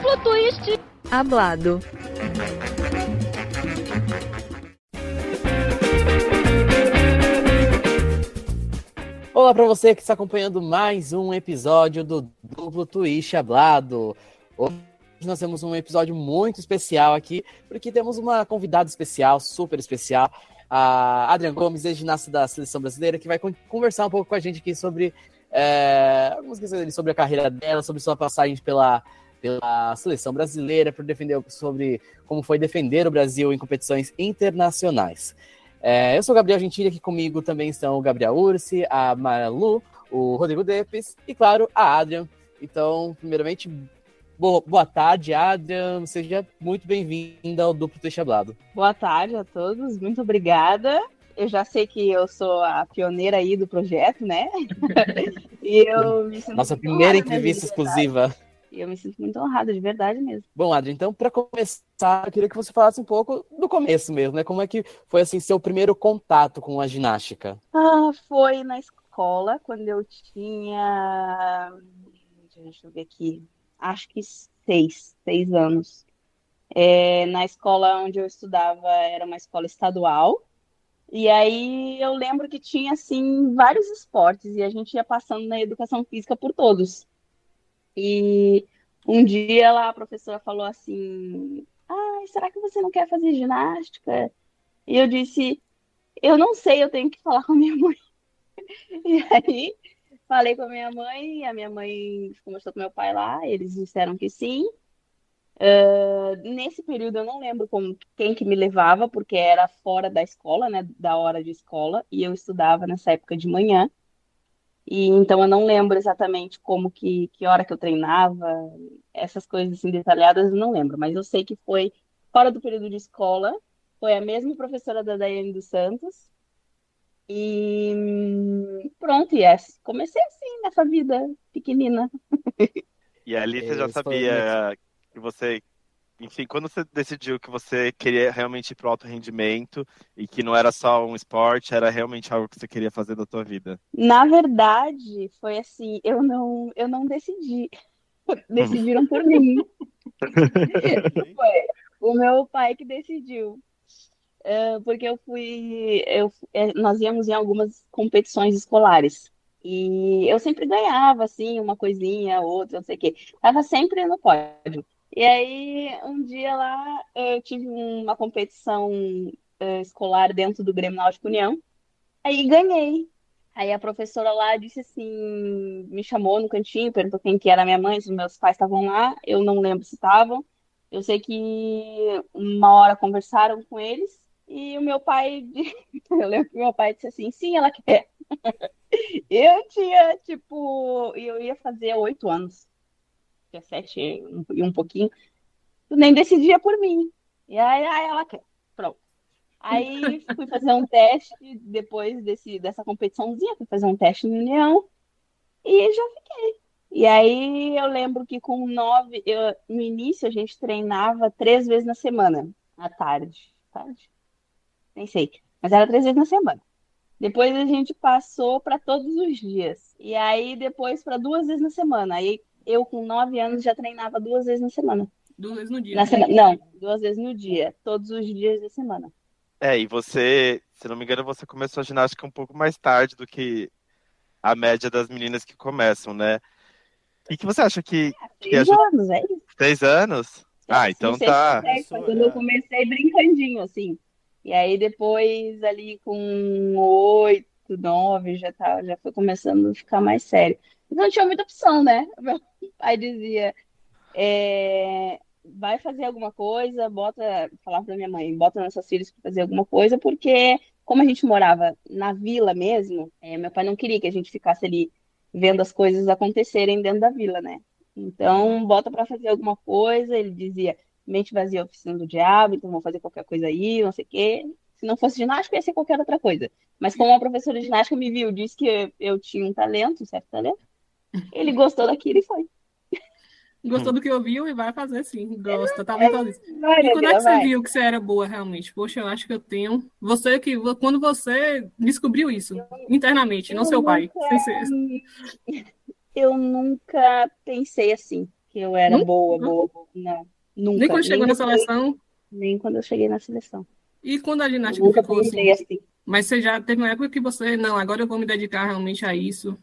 Duplo twist. Hablado. Olá para você que está acompanhando mais um episódio do Duplo Twist Hablado. Hoje nós temos um episódio muito especial aqui, porque temos uma convidada especial, super especial, a Adriana Gomes, ex-ginasta da Seleção Brasileira, que vai conversar um pouco com a gente aqui sobre é, algumas questões sobre a carreira dela, sobre sua passagem pela, pela Seleção Brasileira, por defender sobre como foi defender o Brasil em competições internacionais. É, eu sou o Gabriel Gentili, aqui comigo também estão o Gabriel Ursi, a Malu, o Rodrigo Depes e, claro, a Adrian. Então, primeiramente, boa, tarde, Adrian. Seja muito bem-vinda ao Duplo Texto Hablado. Boa tarde a todos, muito obrigada. Eu já sei que eu sou a pioneira aí do projeto, né? e eu me sinto Nossa primeira entrevista exclusiva. E eu me sinto muito honrada, de verdade mesmo. Bom, Adri, então, para começar, eu queria que você falasse um pouco do começo mesmo, né? Como é que foi, assim, seu primeiro contato com a ginástica? Ah, foi na escola, quando eu tinha... Deixa eu ver aqui. Acho que seis, seis anos. É, na escola onde eu estudava, era uma escola estadual. E aí eu lembro que tinha, assim, vários esportes. E a gente ia passando na educação física por todos. E um dia lá a professora falou assim: ah, será que você não quer fazer ginástica? E eu disse: Eu não sei, eu tenho que falar com a minha mãe. E aí falei com a minha mãe, a minha mãe conversou com meu pai lá, eles disseram que sim. Uh, nesse período eu não lembro como, quem que me levava, porque era fora da escola, né, da hora de escola, e eu estudava nessa época de manhã. E então eu não lembro exatamente como que, que hora que eu treinava, essas coisas assim detalhadas eu não lembro, mas eu sei que foi fora do período de escola, foi a mesma professora da Daiane dos Santos. E pronto, e é, comecei assim nessa vida pequenina. E ali você já sabia que você enfim, quando você decidiu que você queria realmente ir para o alto rendimento e que não era só um esporte, era realmente algo que você queria fazer da sua vida? Na verdade, foi assim, eu não, eu não decidi. Decidiram por mim. foi o meu pai que decidiu. Uh, porque eu fui, eu, é, nós íamos em algumas competições escolares. E eu sempre ganhava, assim, uma coisinha, outra, não sei o quê. Tava sempre no pódio. E aí, um dia lá, eu tive uma competição uh, escolar dentro do Grêmio Náutico União. Aí ganhei. Aí a professora lá disse assim, me chamou no cantinho, perguntou quem que era minha mãe, se meus pais estavam lá. Eu não lembro se estavam. Eu sei que uma hora conversaram com eles e o meu pai, eu lembro que meu pai disse assim, sim, ela quer. Eu tinha, tipo, eu ia fazer oito anos tinha sete e um pouquinho, tu nem decidia por mim. E aí, aí ela quer. Pronto. Aí fui fazer um teste depois desse, dessa competiçãozinha, fui fazer um teste no União e já fiquei. E aí eu lembro que com nove, eu, no início a gente treinava três vezes na semana, à tarde. Tarde? Nem sei. Mas era três vezes na semana. Depois a gente passou para todos os dias. E aí depois para duas vezes na semana. Aí eu com nove anos já treinava duas vezes na semana. Duas vezes no dia. Na semana, não, duas vezes no dia, todos os dias da semana. É, e você, se não me engano, você começou a ginástica um pouco mais tarde do que a média das meninas que começam, né? E que você acha que. É, três que anos, é isso. Três anos? Ah, então tá. É, quando eu comecei brincandinho, assim. E aí depois, ali com oito, nove, já, tá, já foi começando a ficar mais sério não tinha muita opção, né? Meu pai dizia: é, vai fazer alguma coisa, bota, falar para minha mãe, bota nossas filhas para fazer alguma coisa, porque como a gente morava na vila mesmo, é, meu pai não queria que a gente ficasse ali vendo as coisas acontecerem dentro da vila, né? Então, bota para fazer alguma coisa. Ele dizia: mente vazia, oficina do diabo, então vou fazer qualquer coisa aí, não sei o quê. Se não fosse ginástica, ia ser qualquer outra coisa. Mas como a professora de ginástica me viu, disse que eu tinha um talento, um certo talento, ele gostou daquilo e foi. Gostou do que ouviu e vai fazer sim. Gosta, tá muito é, E quando é que você viu que você era boa realmente? Poxa, eu acho que eu tenho. Você que. Quando você descobriu isso internamente, não seu pai. Eu nunca pensei assim. que eu era nunca? boa, boa, boa. Não, nunca. Nem quando chegou na seleção? Nem quando eu cheguei na seleção. E quando a ginástica nunca ficou assim? assim? Mas você já teve uma época que você, não, agora eu vou me dedicar realmente a isso.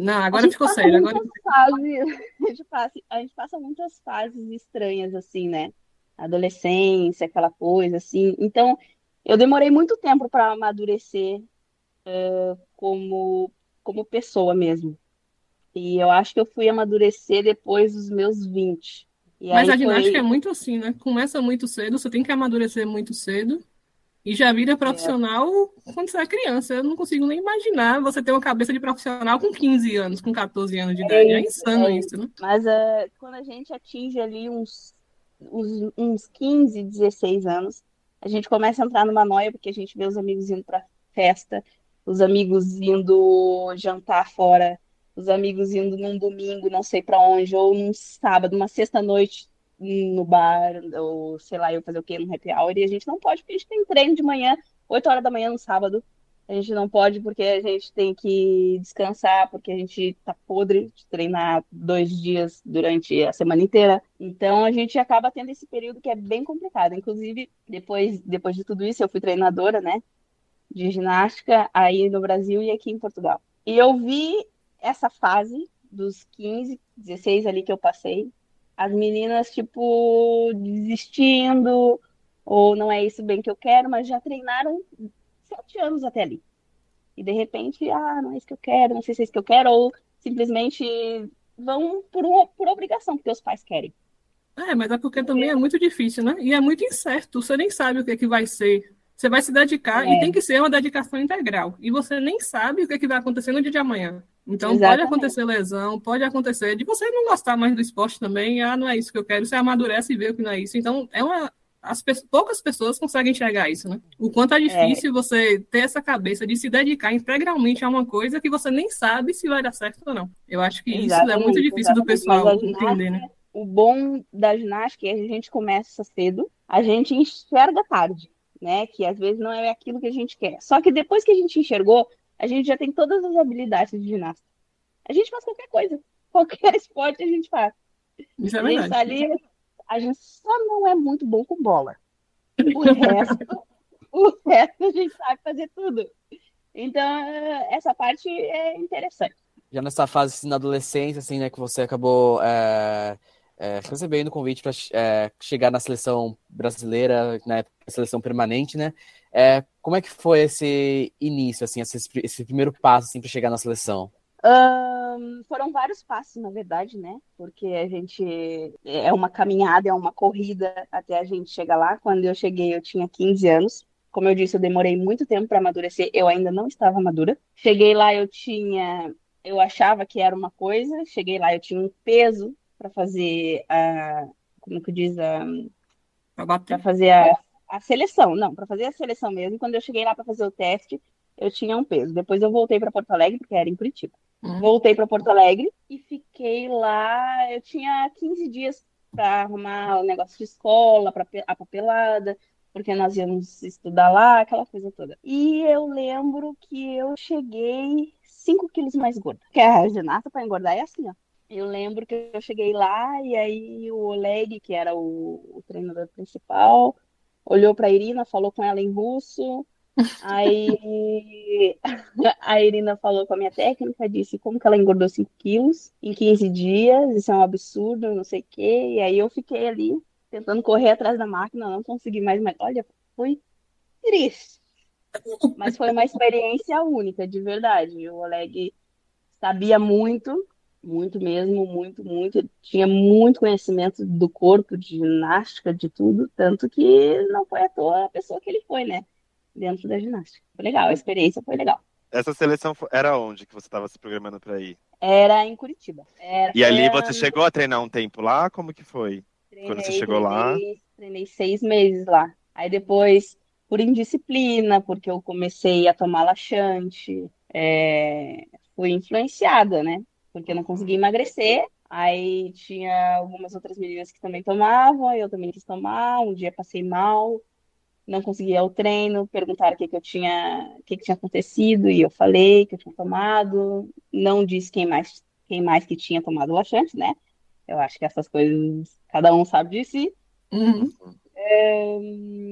Não, agora ficou sério. Agora... Fases, a, gente passa, a gente passa muitas fases estranhas, assim, né? Adolescência, aquela coisa, assim. Então, eu demorei muito tempo para amadurecer uh, como, como pessoa mesmo. E eu acho que eu fui amadurecer depois dos meus 20. E Mas a ginástica foi... é muito assim, né? Começa muito cedo, você tem que amadurecer muito cedo. E já vira profissional é. quando você é criança. Eu não consigo nem imaginar você ter uma cabeça de profissional com 15 anos, com 14 anos de idade. É, é insano é. isso, né? Mas uh, quando a gente atinge ali uns, uns, uns 15, 16 anos, a gente começa a entrar numa noia, porque a gente vê os amigos indo pra festa, os amigos indo jantar fora, os amigos indo num domingo, não sei para onde, ou num sábado, uma sexta-noite no bar, ou sei lá, eu fazer o quê, no happy hour, e a gente não pode, porque a gente tem treino de manhã, 8 horas da manhã no sábado. A gente não pode porque a gente tem que descansar, porque a gente tá podre de treinar dois dias durante a semana inteira. Então a gente acaba tendo esse período que é bem complicado. Inclusive, depois, depois de tudo isso, eu fui treinadora, né? De ginástica aí no Brasil e aqui em Portugal. E eu vi essa fase dos 15, 16 ali que eu passei, as meninas, tipo, desistindo, ou não é isso bem que eu quero, mas já treinaram sete anos até ali. E de repente, ah, não é isso que eu quero, não sei se é isso que eu quero, ou simplesmente vão por, uma, por obrigação, porque os pais querem. É, mas é porque também é muito difícil, né? E é muito incerto, você nem sabe o que, é que vai ser. Você vai se dedicar é. e tem que ser uma dedicação integral. E você nem sabe o que, é que vai acontecer no dia de amanhã. Então Exatamente. pode acontecer lesão, pode acontecer de você não gostar mais do esporte também, ah, não é isso que eu quero, você amadurece e vê que não é isso. Então, é uma. As pe... poucas pessoas conseguem enxergar isso, né? O quanto é, é. difícil é. você ter essa cabeça de se dedicar integralmente a uma coisa que você nem sabe se vai dar certo ou não. Eu acho que Exatamente. isso é muito difícil do pessoal entender, né? O bom da ginástica é que a gente começa cedo, a gente enxerga tarde, né? Que às vezes não é aquilo que a gente quer. Só que depois que a gente enxergou, a gente já tem todas as habilidades de ginasta. A gente faz qualquer coisa. Qualquer esporte a gente faz. Isso é verdade. A gente, ali, a gente só não é muito bom com bola. O resto, o resto a gente sabe fazer tudo. Então, essa parte é interessante. Já nessa fase assim, na adolescência, assim, né, que você acabou é, é, recebendo o convite para é, chegar na seleção brasileira, na seleção permanente, né? É, como é que foi esse início, assim, esse, esse primeiro passo assim, para chegar na seleção? Um, foram vários passos, na verdade, né? Porque a gente é uma caminhada, é uma corrida até a gente chegar lá. Quando eu cheguei, eu tinha 15 anos. Como eu disse, eu demorei muito tempo para amadurecer. Eu ainda não estava madura. Cheguei lá, eu tinha, eu achava que era uma coisa. Cheguei lá, eu tinha um peso para fazer a, como que diz a, para fazer a a seleção, não, para fazer a seleção mesmo. Quando eu cheguei lá para fazer o teste, eu tinha um peso. Depois eu voltei para Porto Alegre, porque era em Curitiba. Uhum. Voltei para Porto Alegre e fiquei lá. Eu tinha 15 dias para arrumar o negócio de escola, para a papelada, porque nós íamos estudar lá, aquela coisa toda. E eu lembro que eu cheguei 5 quilos mais gorda. Porque a ginasta para engordar é assim, ó. Eu lembro que eu cheguei lá e aí o Oleg, que era o, o treinador principal, olhou para a Irina, falou com ela em russo. Aí a Irina falou com a minha técnica, disse como que ela engordou 5 quilos em 15 dias, isso é um absurdo, não sei o quê. E aí eu fiquei ali tentando correr atrás da máquina, não consegui mais, mas olha, foi triste. Mas foi uma experiência única, de verdade. O Oleg sabia muito, muito mesmo, muito, muito. Tinha muito conhecimento do corpo, de ginástica, de tudo, tanto que não foi à toa a pessoa que ele foi, né? Dentro da ginástica. Foi legal, a experiência foi legal. Essa seleção era onde que você estava se programando para ir? Era em Curitiba. Era, e ali você chegou a treinar um tempo lá? Como que foi? Treinei, Quando você chegou treinei, lá? Treinei seis meses lá. Aí depois, por indisciplina, porque eu comecei a tomar laxante, é... fui influenciada, né? Porque eu não conseguia emagrecer. Aí tinha algumas outras meninas que também tomavam, eu também quis tomar. Um dia passei mal, não conseguia o treino, perguntaram o que, que eu tinha, o que, que tinha acontecido, e eu falei que eu tinha tomado. Não disse quem mais, quem mais que tinha tomado laxante, né? Eu acho que essas coisas, cada um sabe de si. Uhum. É,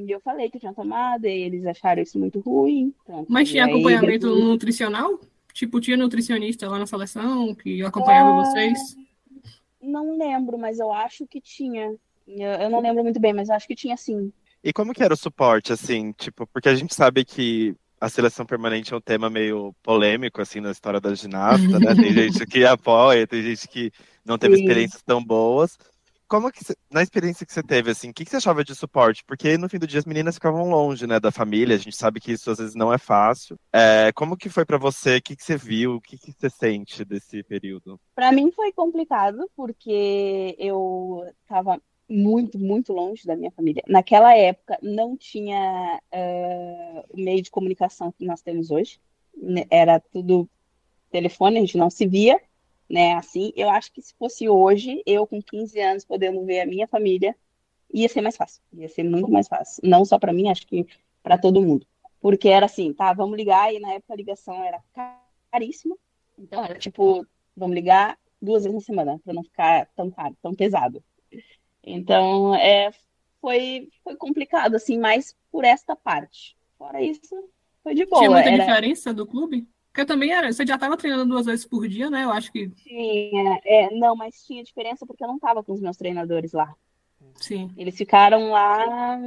eu falei que tinha tomado, e eles acharam isso muito ruim. Pronto. Mas tinha aí, acompanhamento depois- nutricional? Tipo, tinha nutricionista lá na seleção que acompanhava Ah, vocês? Não lembro, mas eu acho que tinha. Eu, eu não lembro muito bem, mas eu acho que tinha sim. E como que era o suporte, assim, tipo, porque a gente sabe que a seleção permanente é um tema meio polêmico, assim, na história da ginasta, né? Tem gente que apoia, tem gente que não teve Sim. experiências tão boas. Como que, na experiência que você teve, assim, o que que você achava de suporte? Porque no fim do dia as meninas ficavam longe, né, da família, a gente sabe que isso às vezes não é fácil. É, como que foi pra você? O que que você viu? O que que você sente desse período? Para mim foi complicado, porque eu estava muito, muito longe da minha família. Naquela época não tinha eh, o meio de comunicação que nós temos hoje. Era tudo telefone, a gente não se via, né? Assim, eu acho que se fosse hoje, eu com 15 anos podendo ver a minha família, ia ser mais fácil. Ia ser muito mais fácil. Não só para mim, acho que para todo mundo. Porque era assim, tá, vamos ligar, e na época a ligação era caríssima. Então era tipo, vamos ligar duas vezes na semana, para não ficar tão caro, tão pesado. Então, é, foi, foi complicado, assim, mais por esta parte. Fora isso, foi de Tinha boa. muita Era, diferença do clube? Porque eu também era. Você já estava treinando duas vezes por dia, né? Eu acho que tinha, é, não, mas tinha diferença porque eu não estava com os meus treinadores lá. sim. Eles ficaram lá,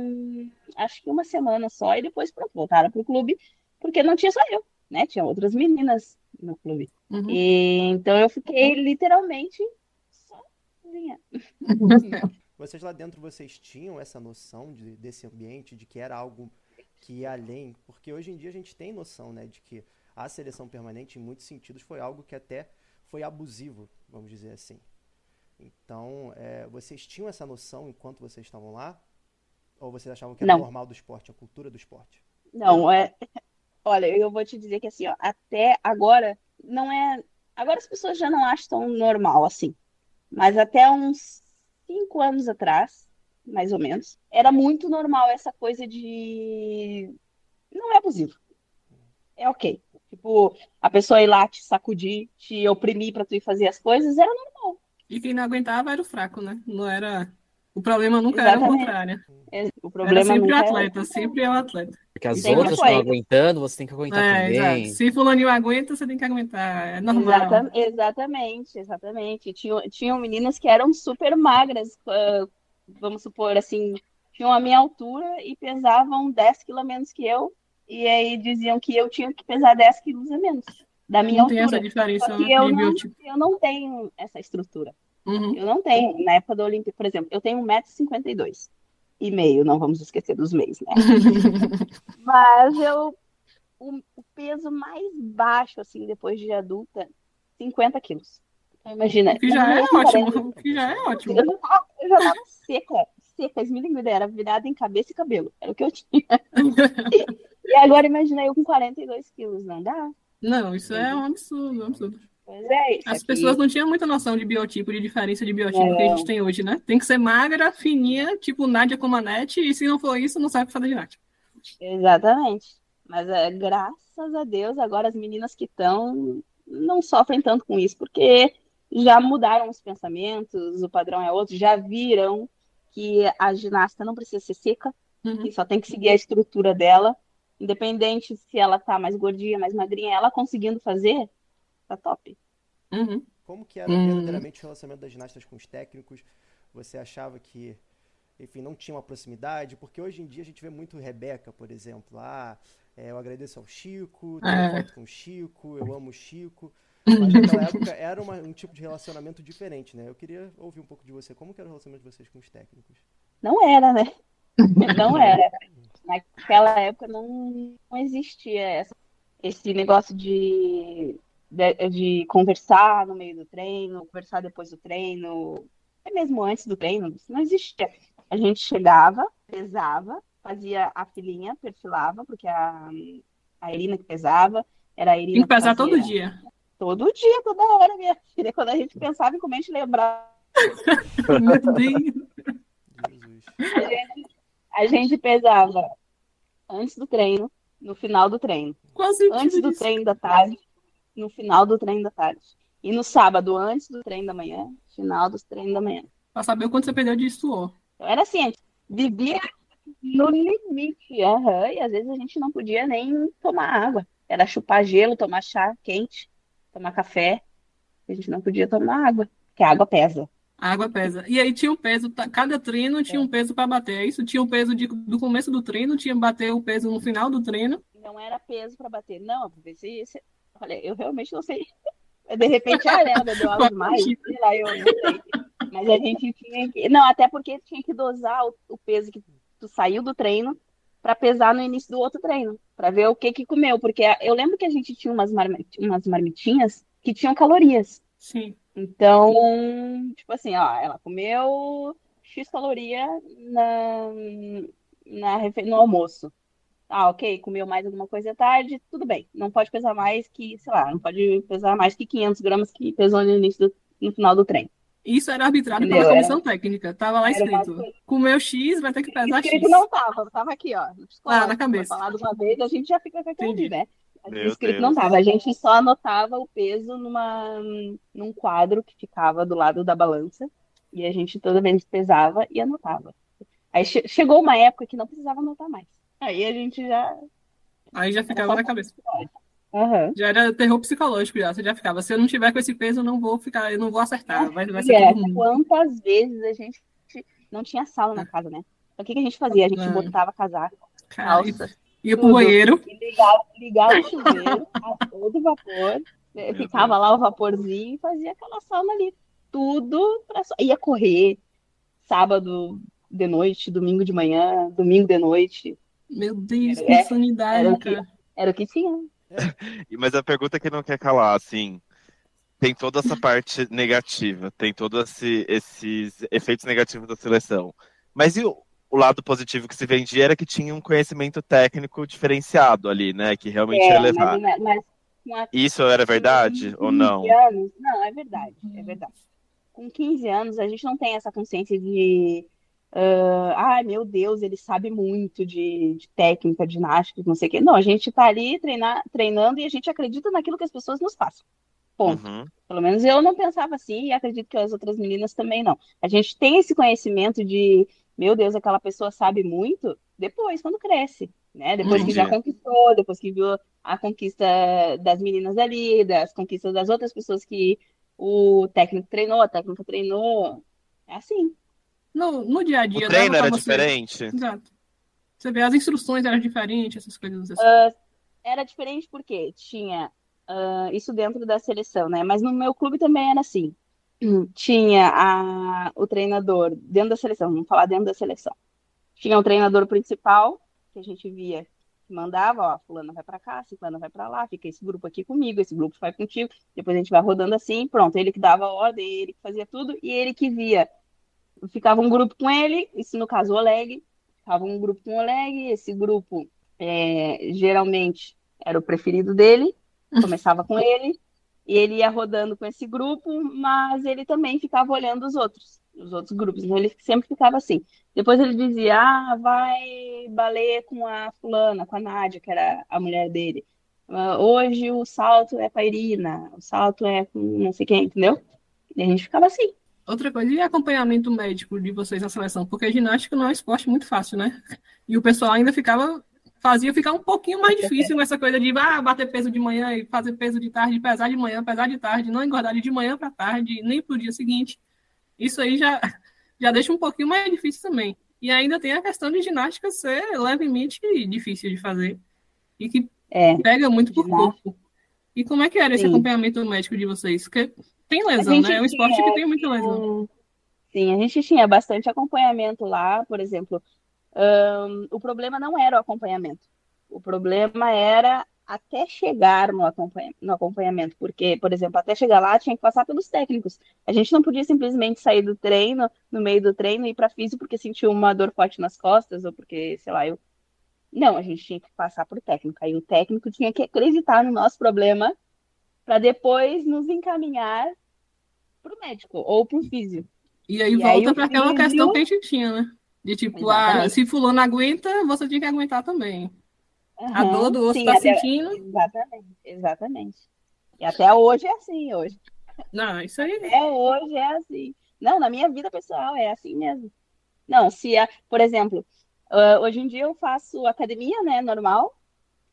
acho que uma semana só, e depois pronto, voltaram pro clube, porque não tinha só eu, né? Tinha outras meninas no clube. Uhum. E, então eu fiquei literalmente sozinha. Vocês lá dentro, vocês tinham essa noção de- desse ambiente, de que era algo que ia além? Porque hoje em dia a gente tem noção, né, de que a seleção permanente, em muitos sentidos, foi algo que até foi abusivo, vamos dizer assim. Então, é, vocês tinham essa noção enquanto vocês estavam lá? Ou vocês achavam que era Não. normal do esporte, a cultura do esporte? Não, é. Olha, eu vou te dizer que assim, ó, até agora não é. Agora as pessoas já não acham tão normal assim. Mas até uns cinco anos atrás, mais ou menos, era muito normal essa coisa de. Não é abusivo. É ok. Tipo, a pessoa ir lá te sacudir, te oprimir pra tu ir fazer as coisas, era normal. E quem não aguentava era o fraco, né? Não era. O problema nunca era o Exatamente. contrário. É, O Era problema sempre o nunca era- atleta, sempre é o atleta. Porque as Sempre outras estão aguentando, você tem que aguentar É, também. exato. Se fulaninho aguenta, você tem que aguentar. É normal. Exata- exatamente, exatamente. Tinham, tinham meninas que eram super magras, ah, vamos supor assim, tinham a minha altura e pesavam 10 quilos menos que eu, e aí diziam que eu tinha que pesar 10 quilos a menos da minha Não tem essa altura. diferença que eu não, eu não tenho essa estrutura. Uhum. Eu não tenho. Na época da Olimpíada, por exemplo, eu tenho 1,52m e meio, não vamos esquecer dos meios, né? Mas eu. O, o peso mais baixo, assim, depois de adulta, 50 quilos. Então, imagina. Que já é ótimo. que já é ótimo. Eu, já tava, eu já tava seca, seca, esmilinguida, era virada em cabeça e cabelo. Era o que eu tinha. E agora imagina eu com 42 quilos, não dá? Não, isso é um absurdo, um absurdo. Pois é, isso As aqui- pessoas não tinham muita noção de biotipo, de diferença de biotipo que a gente tem hoje, né? Tem que ser magra, fininha, tipo Nádia Comanete, e se não for isso, não sabe fazer ginástica. Exatamente. Mas é, graças a Deus, agora as meninas que estão não sofrem tanto com isso, porque já mudaram os pensamentos, o padrão é outro, já viram que a ginasta não precisa ser seca, Uhum. que só tem que seguir a estrutura dela, independente se ela tá mais gordinha, mais magrinha, ela conseguindo fazer, tá top. Uhum. Como que era Hum. verdadeiramente o relacionamento das ginastas com os técnicos? Você achava que, enfim, não tinha uma proximidade? Porque hoje em dia a gente vê muito Rebeca, por exemplo. Ah, é, eu agradeço ao Chico, tenho É. foto com o Chico, eu amo o Chico. Mas naquela época era uma- um tipo de relacionamento diferente, né? Eu queria ouvir um pouco de você. Como que era o relacionamento de vocês com os técnicos? Não era, né? Não era. Naquela época não, não existia essa- esse negócio de, de, de conversar no meio do treino, conversar depois do treino, até mesmo antes do treino, isso não existia. A gente chegava, pesava, fazia a filinha, perfilava, porque a, a Irina que pesava, era a Irina Tem que pesar fazia- todo dia. Todo dia, toda hora, minha filha. Quando a gente pensava em comer, a gente lembrava. Meu Deus. A gente, a gente pesava antes do treino, no final do treino. Sentido Antes do disso? treino da tarde, no final do treino da tarde. E no sábado, antes do treino da manhã, final dos treinos da manhã. Pra saber o quanto você perdeu de suor. Então, era assim, a gente vivia no limite. Uhum, e às vezes a gente não podia nem tomar água. Era chupar gelo, tomar chá quente, tomar café. A gente não podia tomar água, porque a água pesa. A água pesa. E aí tinha um peso, cada treino tinha um peso para bater. É isso? Tinha um peso de, do começo do treino, tinha bater o peso no final do treino. Não era peso para bater. Não, se, se, olha, eu realmente não sei. De repente, ah, né, bebeu algo demais, sei lá, eu não sei. Mas a gente tinha que. Não, até porque tinha que dosar o, o peso que tu saiu do treino para pesar no início do outro treino, para ver o que que comeu, porque eu lembro que a gente tinha umas, umas marmitinhas que tinham calorias. Sim. Então, tipo assim, ó, ela comeu X caloria na, na, no almoço. Ah, ok, comeu mais alguma coisa à tarde, tudo bem. Não pode pesar mais que, sei lá, não pode pesar mais que 500 gramas que pesou no início do, no final do treino. Isso era arbitrado Entendeu? pela comissão era... técnica. Tava lá escrito. Comeu X, vai ter que pesar escrito X. não tava, tava aqui, ó. Ah, na cabeça. Falado uma vez, a gente já fica com aquele, né? Meu escrito Deus. não tava. A gente só anotava o peso numa, num quadro que ficava do lado da balança. E a gente toda vez pesava e anotava. Aí che chegou uma época que não precisava anotar mais. Aí a gente já. Aí já ficava na cabeça. Uhum. Já era terror psicológico já. Você já ficava. Se eu não tiver com esse peso, eu não vou ficar, eu não vou acertar. Vai, vai ser é, Quantas vezes a gente não tinha sala na casa, né? Então, o que, que a gente fazia? A gente é. botava casaco, calça, Ia pro banheiro. Ligava, ligava o chuveiro a todo vapor. Né, ficava lá o vaporzinho e fazia aquela sauna ali. Tudo pra... Ia correr sábado de noite, domingo de manhã, domingo de noite. Meu Deus, que é, insanidade, era cara. O que, era o que tinha. Mas a pergunta que não quer calar, assim, tem toda essa parte negativa, tem todos esse, esses efeitos negativos da seleção. Mas e o, o lado positivo que se vendia era que tinha um conhecimento técnico diferenciado ali, né? Que realmente é, ia levar. Mas, mas, Isso era verdade ou não? Anos, não, é verdade, é verdade. Com 15 anos, a gente não tem essa consciência de. Uh, ai, meu Deus, ele sabe muito de, de técnica, de ginástica, não sei o quê. Não, a gente está ali treinar, treinando e a gente acredita naquilo que as pessoas nos passam. Ponto. Uhum. Pelo menos eu não pensava assim e acredito que as outras meninas também não. A gente tem esse conhecimento de meu Deus, aquela pessoa sabe muito, depois, quando cresce, né? Depois que já conquistou, depois que viu a conquista das meninas ali, das conquistas das outras pessoas que o técnico treinou, a técnica treinou. É assim. No, no dia a dia. O treino era você... diferente. Exato. Você vê, as instruções eram diferentes, essas coisas assim. Uh, era diferente porque tinha uh, isso dentro da seleção, né? Mas no meu clube também era assim tinha a, o treinador dentro da seleção, vamos falar dentro da seleção. Tinha o treinador principal, que a gente via, que mandava, ó, fulana vai para cá, ciclana vai para lá, fica esse grupo aqui comigo, esse grupo vai contigo, depois a gente vai rodando assim, pronto, ele que dava a ordem, ele que fazia tudo, e ele que via. Ficava um grupo com ele, isso no caso o Oleg, ficava um grupo com o Oleg, esse grupo é, geralmente era o preferido dele, começava com ele, e ele ia rodando com esse grupo, mas ele também ficava olhando os outros, os outros grupos. Então ele sempre ficava assim. Depois ele dizia: "Ah, vai balé com a fulana, com a Nádia, que era a mulher dele. Uh, hoje o salto é com a Irina, o salto é com não sei quem, entendeu?" E a gente ficava assim. Outra coisa, e acompanhamento médico de vocês na seleção? Porque ginástica não é um esporte muito fácil, né? E o pessoal ainda ficava fazia ficar um pouquinho mais difícil essa coisa de ah, bater peso de manhã e fazer peso de tarde, pesar de manhã, pesar de tarde, não engordar de manhã para tarde, nem para o dia seguinte. Isso aí já, já deixa um pouquinho mais difícil também. E ainda tem a questão de ginástica ser levemente difícil de fazer e que é, pega muito por corpo. E como é que era esse Sim. acompanhamento médico de vocês? Porque tem lesão, né? É um esporte tinha, que tem muita lesão. Sim, a gente tinha bastante acompanhamento lá, por exemplo, um, o problema não era o acompanhamento. O problema era até chegar no, acompanha no acompanhamento, porque, por exemplo, até chegar lá tinha que passar pelos técnicos. A gente não podia simplesmente sair do treino, no meio do treino, e ir para físico porque sentiu uma dor forte nas costas, ou porque, sei lá, eu. Não, a gente tinha que passar por técnico. Aí o técnico tinha que acreditar no nosso problema para depois nos encaminhar para o médico ou para o físico. E aí e volta para aquela questão que a gente tinha, né? De tipo, ah, se fulano aguenta, você tinha que aguentar também. Uhum, a dor do osso tá até... sentindo. Exatamente, exatamente. E até hoje é assim, hoje. Não, isso aí. É, hoje é assim. Não, na minha vida pessoal é assim mesmo. Não, se, é, por exemplo, uh, hoje em dia eu faço academia, né, normal,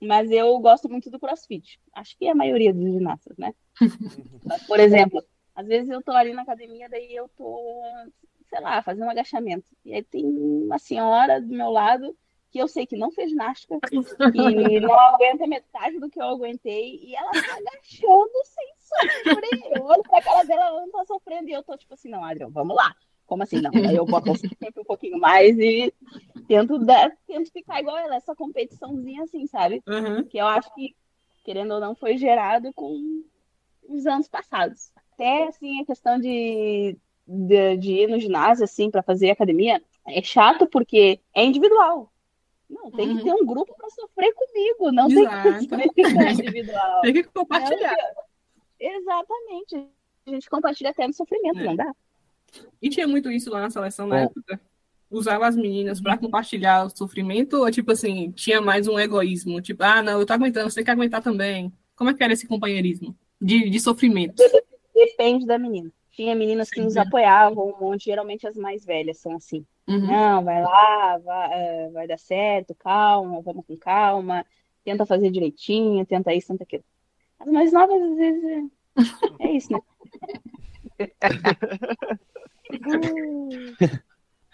mas eu gosto muito do crossfit. Acho que é a maioria dos ginastas, né? mas, por exemplo, às vezes eu tô ali na academia, daí eu tô, sei lá, fazendo um agachamento. E aí tem uma senhora do meu lado que eu sei que não fez ginástica e não aguenta metade do que eu aguentei e ela tá agachando sem sofrer. Eu olho pra cara dela, ela não tá sofrendo e eu tô tipo assim, não, Adriano, vamos lá. Como assim? Não, aí eu boto sempre um pouquinho mais e tento, dar, tento ficar igual ela, essa competiçãozinha assim, sabe? Uhum. Que eu acho que, querendo ou não, foi gerado com os anos passados. Até, assim, a questão de, de, de ir no ginásio, assim, para fazer academia, é chato porque é individual. Não, tem uhum. que ter um grupo para sofrer comigo, não Exato. tem que ser individual. tem que compartilhar. exatamente. A gente compartilha até no sofrimento, é. não dá? E tinha muito isso lá na seleção na época? Usava as meninas para compartilhar o sofrimento ou, tipo assim, tinha mais um egoísmo? Tipo, ah, não, eu tô aguentando, você tem que aguentar também. Como é que era esse companheirismo de, de sofrimento? Depende da menina. Tinha meninas que nos apoiavam um monte, geralmente as mais velhas são assim. Uhum. Não, vai lá, vai, é, vai dar certo, calma, vamos com calma, tenta fazer direitinho, tenta isso, tenta aquilo. As mais novas, às vezes, é, é isso, né?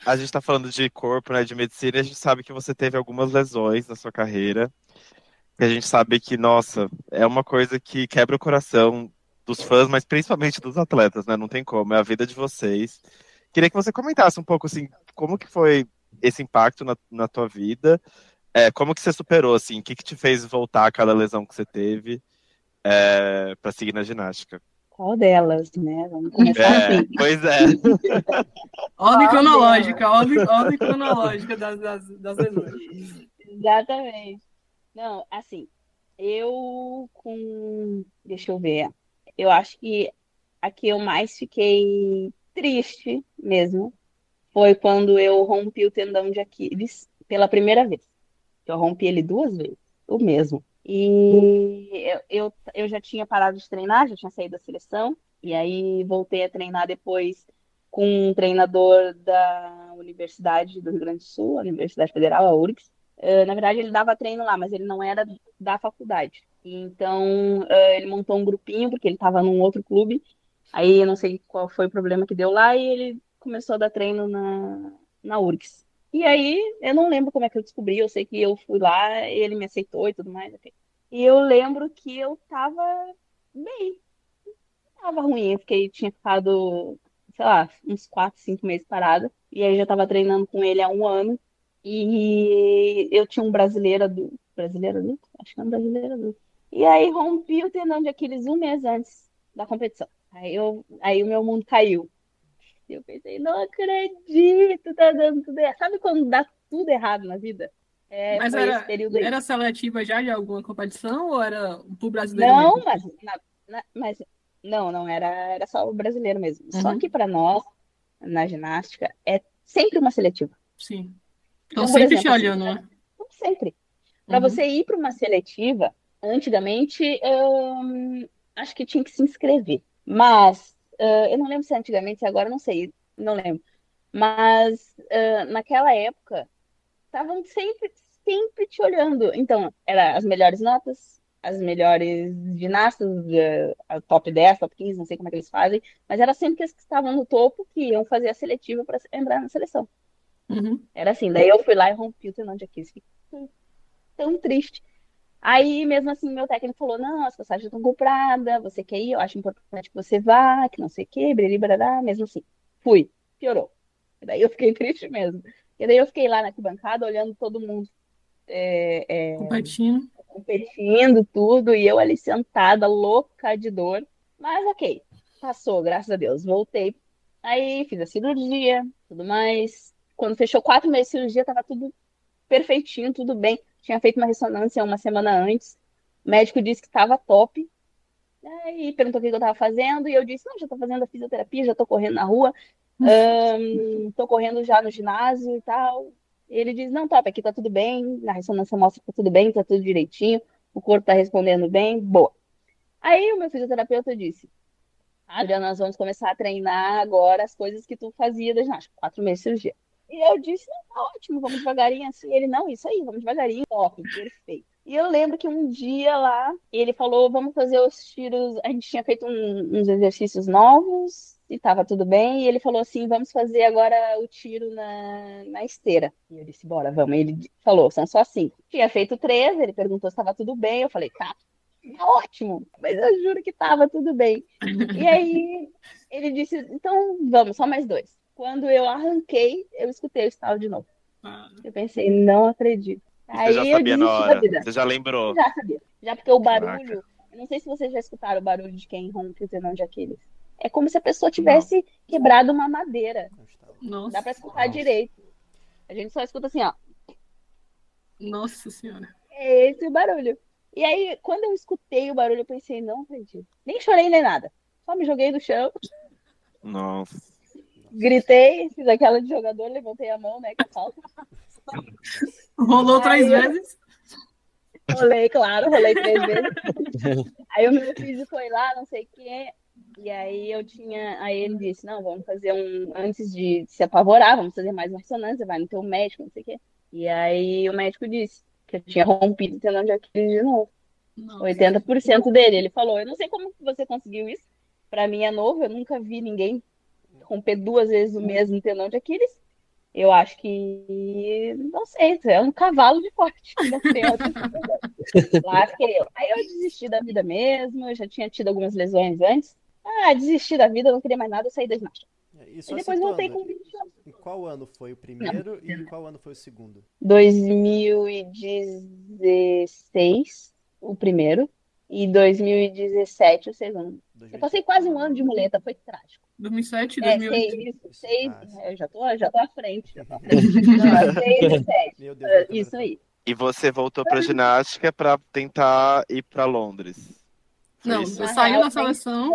a gente está falando de corpo, né, de medicina, e a gente sabe que você teve algumas lesões na sua carreira. E a gente sabe que, nossa, é uma coisa que quebra o coração dos fãs, mas principalmente dos atletas, né? Não tem como, é a vida de vocês. Queria que você comentasse um pouco, assim, como que foi esse impacto na, na tua vida? É, como que você superou, assim? O que, que te fez voltar aquela lesão que você teve é, para seguir na ginástica? Qual delas, né? Vamos começar é, assim. Pois é. ordem cronológica, ordem, ordem cronológica das, das, das lesões. Exatamente. Não, assim, eu com. Deixa eu ver. Eu acho que a que eu mais fiquei triste mesmo foi quando eu rompi o tendão de Aquiles pela primeira vez. Eu rompi ele duas vezes, o mesmo. E eu, eu, eu já tinha parado de treinar, já tinha saído da seleção, e aí voltei a treinar depois com um treinador da Universidade do Rio Grande do Sul, a Universidade Federal, a URGS. Uh, na verdade, ele dava treino lá, mas ele não era da faculdade. Então, uh, ele montou um grupinho, porque ele estava num outro clube. Aí, eu não sei qual foi o problema que deu lá, e ele começou a dar treino na, na URGS. E aí, eu não lembro como é que eu descobri, eu sei que eu fui lá, ele me aceitou e tudo mais. Okay. E eu lembro que eu tava bem. Tava ruim, eu fiquei, tinha ficado, sei lá, uns 4, 5 meses parada. E aí já tava treinando com ele há um ano. E eu tinha um brasileiro adulto. Brasileiro adulto? Acho que é um brasileiro adulto. E aí rompi o tendão de Aquiles um mês antes da competição. Aí, eu, aí o meu mundo caiu. Eu pensei, não acredito, tá dando tudo errado. Sabe quando dá tudo errado na vida? É, mas era, era seletiva já de alguma competição ou era pro brasileiro? Não, mesmo? mas, na, na, mas não, não, era, era só o brasileiro mesmo. Uhum. Só que para nós, na ginástica, é sempre uma seletiva. Sim. Então, sempre exemplo, te olhando, né? Sempre. Para uhum. você ir para uma seletiva, antigamente, hum, acho que tinha que se inscrever. Mas Uh, eu não lembro se é antigamente, se agora não sei, não lembro. Mas uh, naquela época, estavam sempre, sempre te olhando. Então, era as melhores notas, as melhores ginastas, uh, top 10, top 15, não sei como é que eles fazem, mas era sempre as que estavam no topo que iam fazer a seletiva para entrar na seleção. Uhum. Era assim, daí eu fui lá e rompi o tendão de Aquiles. Fiquei tão triste. Aí, mesmo assim, meu técnico falou: não, as passagens estão compradas, você quer ir, eu acho importante que você vá, que não sei o quê, blá, mesmo assim. Fui, piorou. E daí eu fiquei triste mesmo. E daí eu fiquei lá na arquibancada olhando todo mundo é, é, competindo. competindo, tudo, e eu ali sentada, louca de dor. Mas ok, passou, graças a Deus. Voltei. Aí fiz a cirurgia, tudo mais. Quando fechou quatro meses de cirurgia, tava tudo perfeitinho, tudo bem tinha feito uma ressonância uma semana antes. O médico disse que estava top. Aí perguntou o que eu estava fazendo, e eu disse: Não, já estou fazendo a fisioterapia, já estou correndo na rua, estou correndo já no ginásio e tal. E ele diz: Não, top, aqui está tudo bem, na ressonância mostra que está tudo bem, está tudo direitinho, o corpo está respondendo bem, boa. Aí o meu fisioterapeuta disse: Adriana, nós vamos começar a treinar agora as coisas que tu fazia da ginástica, quatro meses de cirurgia. E eu disse, não, tá ótimo, vamos devagarinho assim. Ele, não, isso aí, vamos devagarinho. Top, perfeito. E eu lembro que um dia lá, ele falou, vamos fazer os tiros. A gente tinha feito um, uns exercícios novos e tava tudo bem. E ele falou assim, vamos fazer agora o tiro na, na esteira. E eu disse, bora, vamos. E ele falou, são só cinco. Tinha feito três, ele perguntou se estava tudo bem. Eu falei, tá, tá ótimo. Mas eu juro que tava tudo bem. E aí ele disse, então vamos, só mais dois. Quando eu arranquei, eu escutei o estalo de novo. Ah. Eu pensei, não acredito. Você Aí já sabia na hora? Você já lembrou? Já sabia. Já porque o barulho. Não sei se vocês já escutaram o barulho de quem rompe o tendão de Aquiles. É como se a pessoa tivesse não. quebrado uma madeira. Nossa. Dá pra escutar Nossa. direito. A gente só escuta assim, ó. Nossa senhora. É esse o barulho. E aí, quando eu escutei o barulho, eu pensei, não acredito. Nem chorei nem nada. Só me joguei do chão. Nossa gritei, fiz aquela de jogador, levantei a mão, né? Que falta. Rolou três vezes? Rolei, claro, rolei três vezes. Aí o meu físico foi lá, não sei o quê. E aí eu tinha. Aí ele disse, não, vamos fazer um. Antes de se apavorar, vamos fazer mais uma ressonância, vai no teu médico, não sei o quê. E aí o médico disse que eu tinha rompido o tendão de Aquiles de novo. Nossa. 80% dele. Ele falou, eu não sei como você conseguiu isso. Pra mim é novo, eu nunca vi ninguém romper duas vezes o mesmo tendão de Aquiles, eu acho que, não sei, é um cavalo de forte. Lá fiquei eu. Aí eu desisti da vida mesmo, eu já tinha tido algumas lesões antes. Ah, desisti da vida, não queria mais nada, eu saí da ginástica. É, e, e depois voltei com 20 anos. Em qual ano foi o primeiro não. e qual ano foi o segundo? 2016, o primeiro, e 2017, o segundo. 2017. Eu passei quase um ano de muleta, foi trágico. 2007, 2008. É, seis, seis, ah, eu já tô, já tô à frente. Já tô à frente. Não, seis, sete. Meu Deus, uh, isso aí. E você voltou para ginástica para tentar ir para Londres? Não, isso? eu saí da seleção.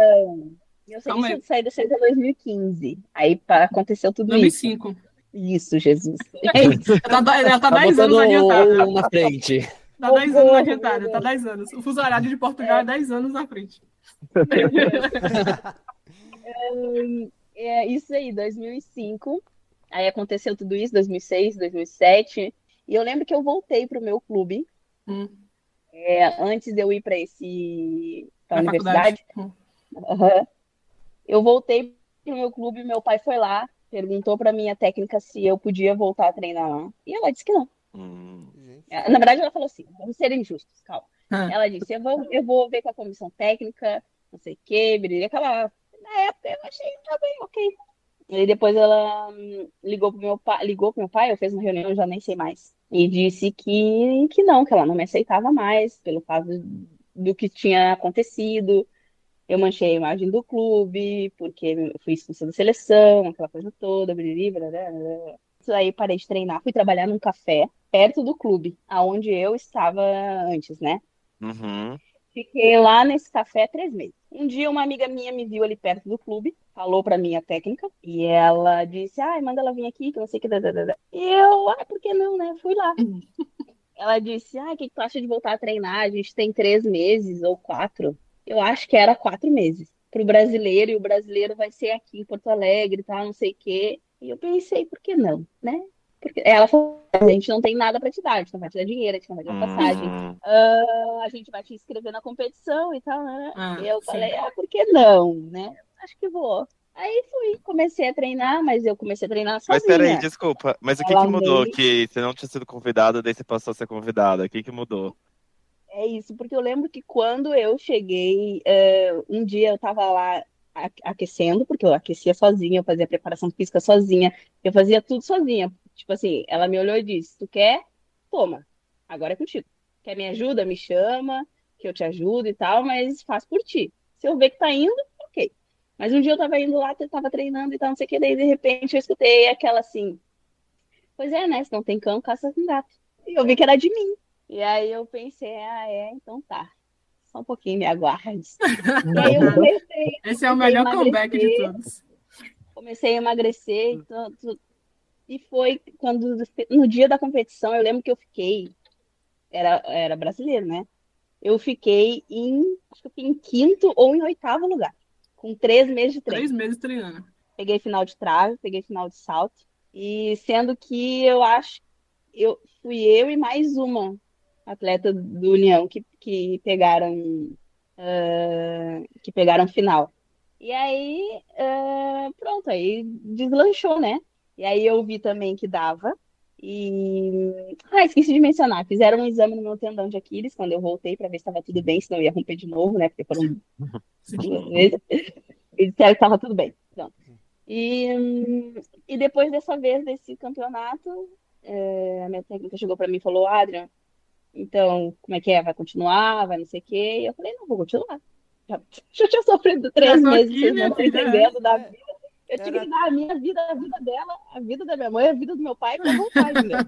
Eu saí, eu saí da seleção em 2015. Aí aconteceu tudo 2005. isso. Isso, Jesus. É. Ela tá, ela tá 10 tá anos adiantada. na frente. Tá 10 anos adiantada, tá 10 anos. O fuso horário de Portugal é 10 anos na frente. É isso aí, 2005. Aí aconteceu tudo isso, 2006, 2007. E eu lembro que eu voltei para o meu clube. Hum. É, antes de eu ir para esse pra universidade. Hum. Uhum. Eu voltei para o meu clube, meu pai foi lá, perguntou para minha técnica se eu podia voltar a treinar lá. E ela disse que não. Hum. Na verdade, ela falou assim: vamos ser injustos, calma. Hum. Ela disse: eu vou, eu vou ver com a comissão técnica, não sei o quê, aquela na época eu achei tá bem ok. E depois ela hum, ligou pro meu pai, ligou pro meu pai, eu fiz uma reunião, eu já nem sei mais. E disse que, que não, que ela não me aceitava mais, pelo fato do que tinha acontecido. Eu manchei a imagem do clube, porque eu fui expulsa da seleção, aquela coisa toda, blá, Isso aí parei de treinar, fui trabalhar num café perto do clube, aonde eu estava antes, né? Uhum. Fiquei lá nesse café três meses. Um dia uma amiga minha me viu ali perto do clube, falou para mim a técnica, e ela disse, ai, manda ela vir aqui, que não sei o que. E eu, ah, por que não, né? Fui lá. ela disse, ai, o que, que tu acha de voltar a treinar? A gente tem três meses ou quatro. Eu acho que era quatro meses para o brasileiro, e o brasileiro vai ser aqui em Porto Alegre, tá, não sei o quê. E eu pensei, por que não, né? Porque ela falou, a gente não tem nada para te dar, a gente não vai te dar dinheiro, a gente não vai te dar passagem, uh, a gente vai te inscrever na competição e tal, né? Ah, e eu sim. falei, ah, por que não, né? Acho que vou. Aí fui, comecei a treinar, mas eu comecei a treinar sozinha. Mas peraí, desculpa, mas o que, que mudou? Que você não tinha sido convidada, daí você passou a ser convidada, o que que mudou? É isso, porque eu lembro que quando eu cheguei, uh, um dia eu tava lá aquecendo, porque eu aquecia sozinha, eu fazia preparação física sozinha, eu fazia tudo sozinha, Tipo assim, ela me olhou e disse: Tu quer? Toma, agora é contigo. Quer me ajuda? Me chama, que eu te ajudo e tal, mas faz por ti. Se eu ver que tá indo, ok. Mas um dia eu tava indo lá, eu tava treinando e tal, não sei o que, daí de repente eu escutei aquela assim: Pois é, né? Se não tem cão, caça com gato. E eu vi que era de mim. E aí eu pensei: Ah, é, então tá. Só um pouquinho, me aguarde. e aí eu comecei. Esse é o melhor comeback de todos. Comecei a emagrecer, e foi quando, no dia da competição, eu lembro que eu fiquei, era, era brasileiro, né? Eu fiquei em, acho que eu fiquei em quinto ou em oitavo lugar. com três meses de treino. Três meses treinando. Peguei final de trave, peguei final de salto. E sendo que eu acho, eu fui eu e mais uma atleta do União que, que pegaram uh, que pegaram final. E aí, uh, pronto, aí deslanchou, né? E aí eu vi também que dava. E. Ah, esqueci de mencionar. Fizeram um exame no meu tendão de Aquiles quando eu voltei para ver se estava tudo bem, senão eu ia romper de novo, né? Porque foram duas vezes. E disseram que estava tudo bem. Pronto. E, e depois dessa vez, desse campeonato, é, a minha técnica chegou para mim e falou: Adrian, então, como é que é? Vai continuar? Vai não sei o quê? E eu falei: não, vou continuar. Já, já tinha sofrido três meses, vocês não estão entendendo da vida. Eu tinha que dar a minha vida, a vida dela, a vida da minha mãe, a vida do meu pai voltar ainda.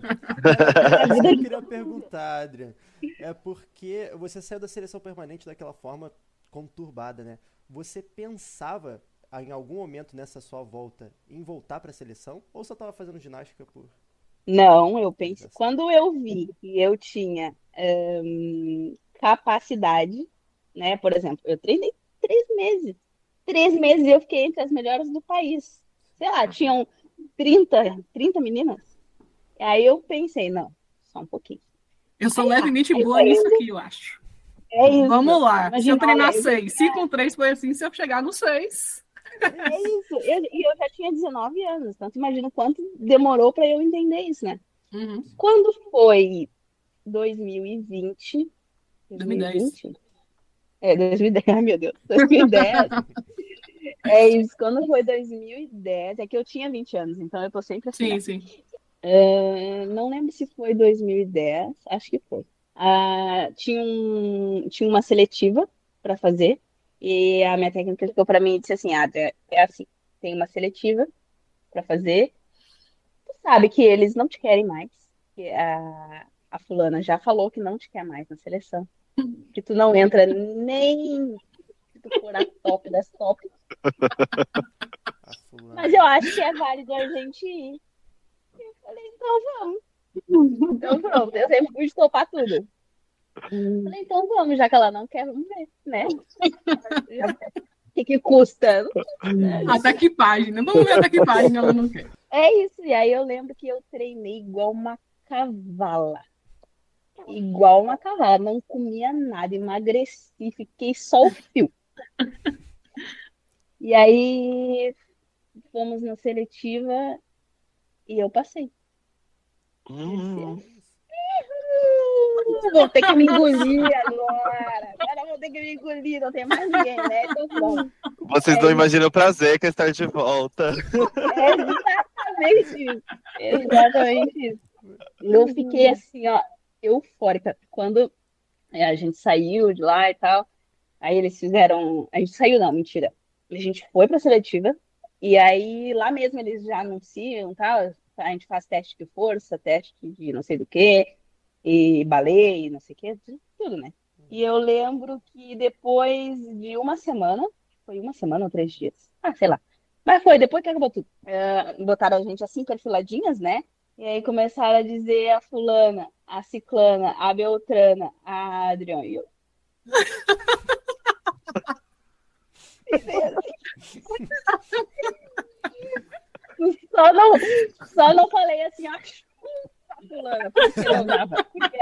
vida... Eu queria perguntar, Adrian, é porque você saiu da seleção permanente daquela forma conturbada, né? Você pensava em algum momento nessa sua volta em voltar para a seleção ou só estava fazendo ginástica por não, eu penso. Quando eu vi que eu tinha um, capacidade, né? Por exemplo, eu treinei três meses. Três meses eu fiquei entre as melhores do país. Sei lá, tinham 30, 30 meninas. Aí eu pensei, não, só um pouquinho. Eu sou levemente boa nisso aqui, eu acho. É isso. Vamos lá. Imagina, se eu treinar seis, se com três foi assim, se eu chegar no seis. É isso. E eu, eu, já tinha 19 anos, então imagina quanto demorou para eu entender isso, né? Uhum. Quando foi 2020? 2010. É, 2010, ai meu Deus, 2010. é isso, quando foi 2010, é que eu tinha 20 anos, então eu tô sempre assim. Sim, né? sim. Uh, não lembro se foi 2010, acho que foi. Uh, tinha, um, tinha uma seletiva para fazer e a minha técnica chegou para mim e disse assim: ah, é assim, tem uma seletiva para fazer. Tu sabe que eles não te querem mais. Que a, a fulana já falou que não te quer mais na seleção. Que tu não entra nem se tu for a top das top. Mas eu acho que é válido a gente ir. Eu falei, então vamos. Então pronto, eu sempre fui topar tudo. Hum. Falei, então vamos, já que ela não quer, vamos ver, né? O que, que custa? Até que página. Vamos ver até que página ela não quer. É isso. E aí eu lembro que eu treinei igual uma cavala. Igual uma cavala. Não comia nada, emagreci, fiquei só o fio. E aí fomos na seletiva e eu passei. Hum vou ter que me engolir agora. Agora vou ter que me engolir, não tem mais ninguém, né? Então, bom. Vocês é não imaginam o prazer que é estar de volta. É exatamente isso. Exatamente isso. Eu fiquei assim, ó, eufórica. Quando é, a gente saiu de lá e tal, aí eles fizeram. A gente saiu, não, mentira. A gente foi pra seletiva, e aí lá mesmo eles já anunciam, tal. A gente faz teste de força, teste de não sei do que, e baleia, não sei o que, tudo, né? E eu lembro que depois de uma semana, foi uma semana ou três dias, ah, sei lá. Mas foi, depois que acabou tudo. Uh, botaram a gente assim, perfiladinhas, né? E aí começaram a dizer a fulana, a ciclana, a beltrana, a Adriana. E eu... só, não, só não falei assim, acho fulana, porque não dava.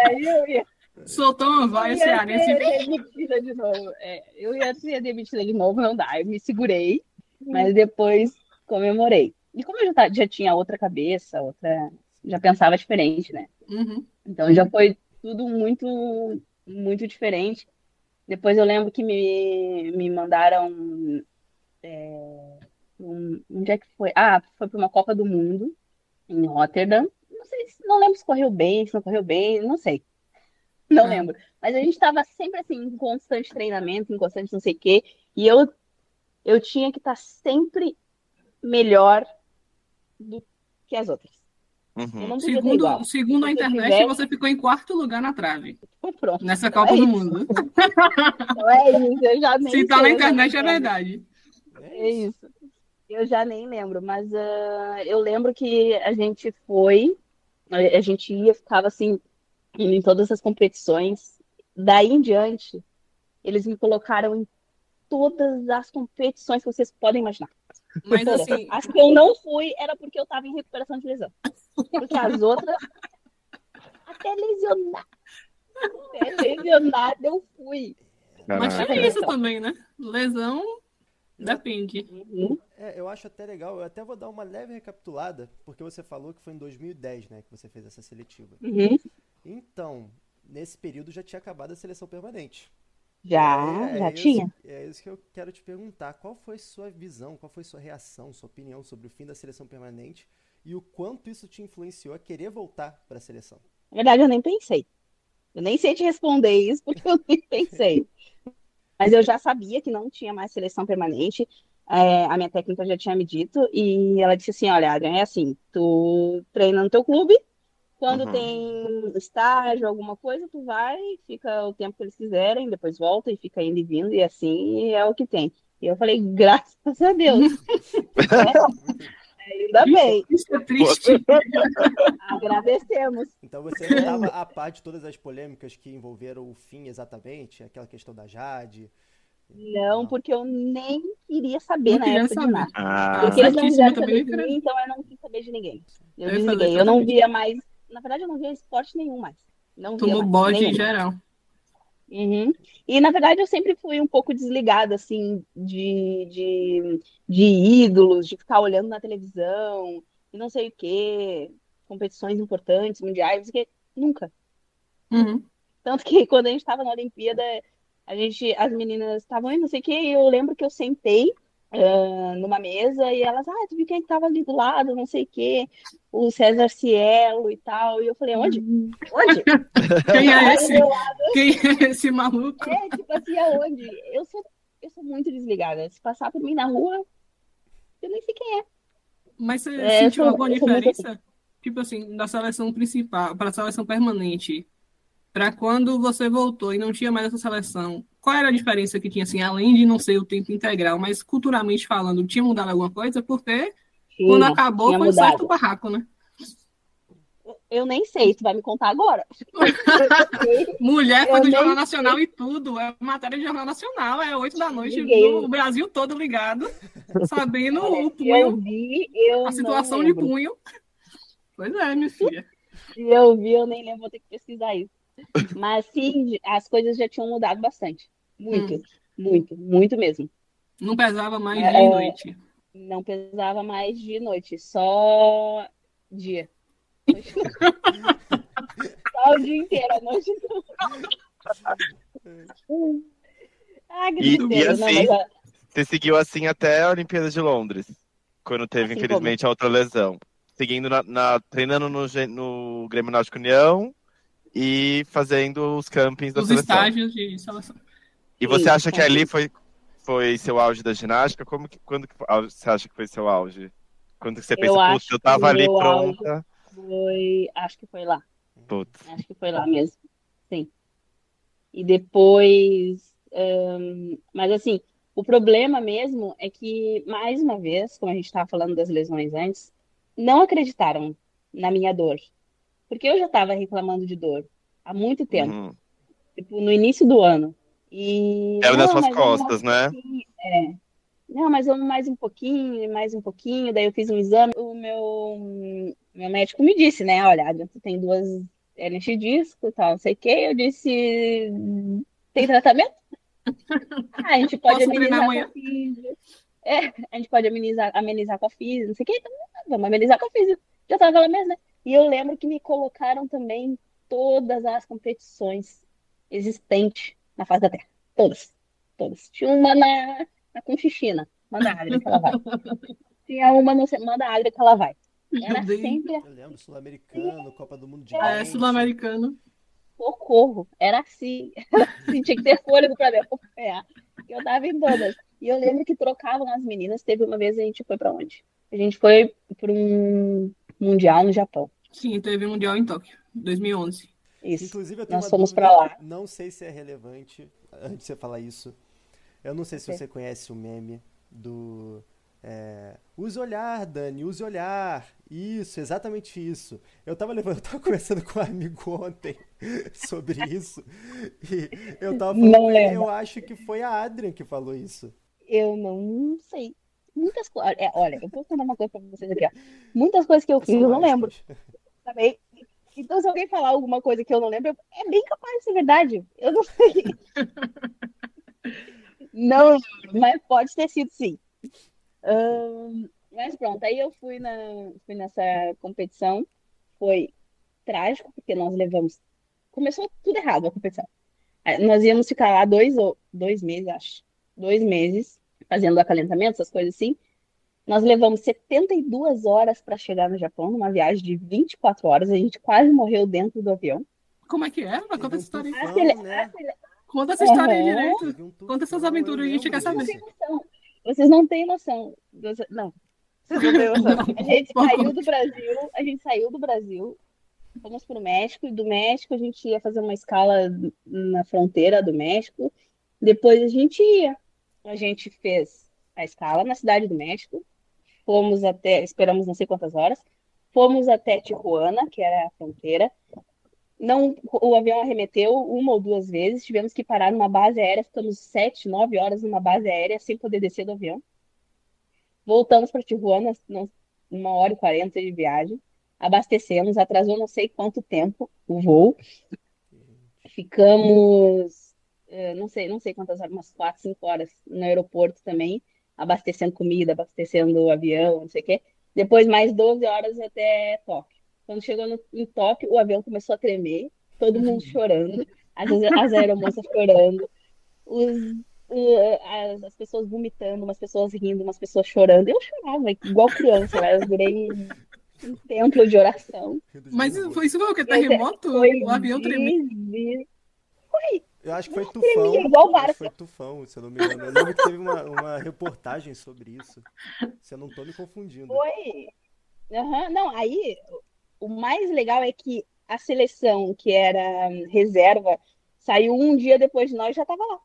Aí eu ia. Soltou uma vaia cearense. demitida de novo. É, eu ia ser demitida de novo, não dá. Eu me segurei, mas depois comemorei. E como eu já, já tinha outra cabeça, outra. Já pensava diferente, né? Uhum. Então já foi tudo muito, muito diferente. Depois eu lembro que me, me mandaram. É, um, onde é que foi? Ah, foi para uma Copa do Mundo em Rotterdam não sei, não lembro se correu bem, se não correu bem, não sei. Não ah. lembro. Mas a gente estava sempre assim, em constante treinamento, em constante não sei o quê. E eu, eu tinha que estar tá sempre melhor do que as outras. Uhum. Segundo, segundo a internet, tivesse... você ficou em quarto lugar na trave. Pronto. Nessa Copa é do Mundo. Não é isso, eu já nem Se tá na internet, é verdade. É isso. Eu já nem lembro, mas uh, eu lembro que a gente foi a gente ia, ficava assim, em todas as competições. Daí em diante, eles me colocaram em todas as competições que vocês podem imaginar. Mas assim. As que eu não fui era porque eu tava em recuperação de lesão. Porque as outras. Até lesionar. Até lesionada eu fui. Mas tinha isso também, né? Lesão depende. Uhum. É, eu acho até legal, eu até vou dar uma leve recapitulada, porque você falou que foi em 2010, né, que você fez essa seletiva. Uhum. Então, nesse período já tinha acabado a seleção permanente. Já, É, já é tinha. Isso, é isso que eu quero te perguntar. Qual foi sua visão, qual foi sua reação, sua opinião sobre o fim da seleção permanente e o quanto isso te influenciou a querer voltar para a seleção? Na verdade, eu nem pensei. Eu nem sei te responder isso, porque eu nem pensei. Mas eu já sabia que não tinha mais seleção permanente. É, a minha técnica já tinha me dito. E ela disse assim: Olha, Adrian, é assim: tu treina no teu clube. Quando Uhum. tem estágio, alguma coisa, tu vai, fica o tempo que eles quiserem, depois volta e fica indo e vindo, e assim é o que tem. E eu falei, graças a Deus. É, ainda bem, Isso é triste. agradecemos. Então você não estava a par de todas as polêmicas que envolveram o fim exatamente, aquela questão da Jade. Não, porque eu nem queria saber Não na queria época de saber. nada. Ah, Porque eles não quiseram também saber de mim, então eu não quis saber de ninguém. Eu Eu desliguei. Eu não via mais. Na verdade, eu não via esporte nenhum mais. Não Tomou bode em geral. Uhum. E na verdade eu sempre fui um pouco desligada, assim, de, de, de ídolos, de ficar olhando na televisão e não sei o quê, competições importantes, mundiais, que nunca. Uhum. Tanto que quando a gente estava na Olimpíada, a gente, as meninas estavam indo, não sei o quê, e eu lembro que eu sentei ah, numa mesa e elas, ah, tu viu quem que tava ali do lado, não sei o quê, o César Cielo e tal. E eu falei, onde? Onde? Quem é esse? Quem é esse maluco? É, tipo assim, aonde? Eu sou, eu sou muito desligada. Se passar por mim na rua, eu nem sei quem é. Mas você É, sentiu sou- alguma muito diferença? Tipo assim, da seleção principal para a seleção permanente, para quando você voltou e não tinha mais essa seleção, qual era a diferença que tinha, assim, além de não ser o tempo integral, mas culturalmente falando, tinha mudado alguma coisa? Porque quando Tinha, acabou tinha foi mudado. certo o barraco, né? Eu nem sei, tu vai me contar agora. Mulher foi Eu do Jornal Nacional e tudo, é matéria de Jornal Nacional, é oito da noite, no Brasil todo ligado, sabendo o se eu punho, vi, eu a situação de punho. Pois é, minha filha. Se eu vi, eu nem lembro, vou ter que pesquisar isso. Mas sim, as coisas já tinham mudado bastante. Muito, Hum. muito, muito mesmo. Não pesava mais É, dia e noite. Não pesava mais de noite, só dia. só o dia inteiro, a noite não. Ah, que E- e. Não, assim, mas, ah, Você seguiu assim até a Olimpíada de Londres, quando teve, Assim infelizmente, a outra lesão. Seguindo na, na- treinando no, no Grêmio Náutico União e fazendo os campings da Os seleção. estágios de seleção. E você Sim, acha que sim. ali foi, foi seu auge da ginástica? Como que, quando que você acha que foi seu auge? Quando que você Eu pensa, acho putz, eu tava ali pronta. foi. Acho que foi lá. Putz. Acho que foi lá mesmo. Sim. E depois. mas assim, o problema mesmo é que, mais uma vez, como a gente estava falando das lesões antes, não acreditaram na minha dor. Porque eu já estava reclamando de dor há muito tempo, Uhum. tipo, no início do ano. E. Era nas "Não, suas costas, mais né? um pouquinho." É. Não, mas vamos mais um pouquinho, mais um pouquinho. Daí eu fiz um exame. O meu, meu médico me disse, né? Olha, tu tem duas hernias de disco e tal, não sei o quê. Eu disse, tem tratamento? Ah, a gente pode Posso amenizar com a físio. É, a gente pode amenizar, amenizar com a físio, não sei o quê. Então, vamos amenizar com a físio. Já tava aquela mesma, né? E eu lembro que me colocaram também em todas as competições existentes na face da Terra. Todas. Todas. Tinha uma na, na Conchichina. Manda a Adri que ela vai. Tinha uma no Manda a Adri que ela vai. Era sempre Eu lembro, Sul-Americano, Copa do Mundo de É, sul-americano. socorro. Era assim. Era assim. Tinha que ter fôlego pra me acompanhar. Eu tava em todas. E eu lembro que trocavam as meninas. Teve uma vez a gente foi pra onde? A gente foi pra um mundial no Japão. Sim, teve um Mundial em Tóquio, 2011. Isso. Inclusive, eu tenho Nós uma fomos dúvida, lá. Não sei se é relevante, antes de você falar isso. Eu não sei se você conhece o meme do É, use olhar, Dani, use olhar. Isso, exatamente isso. Eu tava levando, eu tava conversando com um amigo ontem sobre isso. E eu tava falando, Não lembro. eu acho que foi a Adrian que falou isso. Eu não sei. Muitas coisas. É, olha, eu vou contar uma coisa pra vocês aqui, ó. Muitas coisas que eu fiz, eu não lembro. Também. Então, se alguém falar alguma coisa que eu não lembro, é bem capaz de ser verdade. Eu não sei. Não lembro, mas pode ter sido sim. Ahn, mas pronto, aí eu fui, na, fui nessa competição. Foi trágico, porque nós levamos. Começou tudo errado a competição. É, Nós íamos ficar lá dois, dois meses, acho. Dois meses, fazendo acalentamento, essas coisas assim. Nós levamos 72 horas para chegar no Japão, numa viagem de 24 horas. A gente quase morreu dentro do avião. Como é que é? Conta Teve um essa história aí. Acele- né? acele- Conta essa história aí direito. Conta essas tufão, aventuras, eu a gente quer saber. Vocês não têm noção. Não. Vocês não têm noção. A gente saiu do Brasil, a gente saiu do Brasil, fomos pro México, e do México a gente ia fazer uma escala na fronteira do México. Depois a gente ia. A gente fez a escala na cidade do México. Fomos até, esperamos não sei quantas horas. Fomos até Tijuana, que era a fronteira. Não, o avião arremeteu uma ou duas vezes. Tivemos que parar numa base aérea. Ficamos sete, nove horas numa base aérea sem poder descer do avião. Voltamos para Tijuana, uma hora e quarenta de viagem. Abastecemos, atrasou não sei quanto tempo o voo. Ficamos, eh, não sei, não sei quantas horas, umas quatro, cinco horas no aeroporto também, abastecendo comida, abastecendo o avião, não sei o quê. Depois mais 12 horas até Tóquio. Quando chegou no, em Tóquio, o avião começou a tremer, todo mundo chorando, as, as aeromoças chorando, os, eh, as, as pessoas vomitando, umas pessoas rindo, umas pessoas chorando. Eu chorava igual criança, né? Eu virei um, templo de oração. Mas foi, isso foi o que? Terremoto? Foi O avião tremeu. desvi- Eu acho que foi tufão. igual acho barco. que foi tufão, se eu não me engano. Eu lembro que teve uma, uma reportagem sobre isso. Se eu não tô me confundindo. Foi. Aham, Não, aí o mais legal é que a seleção que era hum, reserva saiu um dia depois de nós e já tava lá.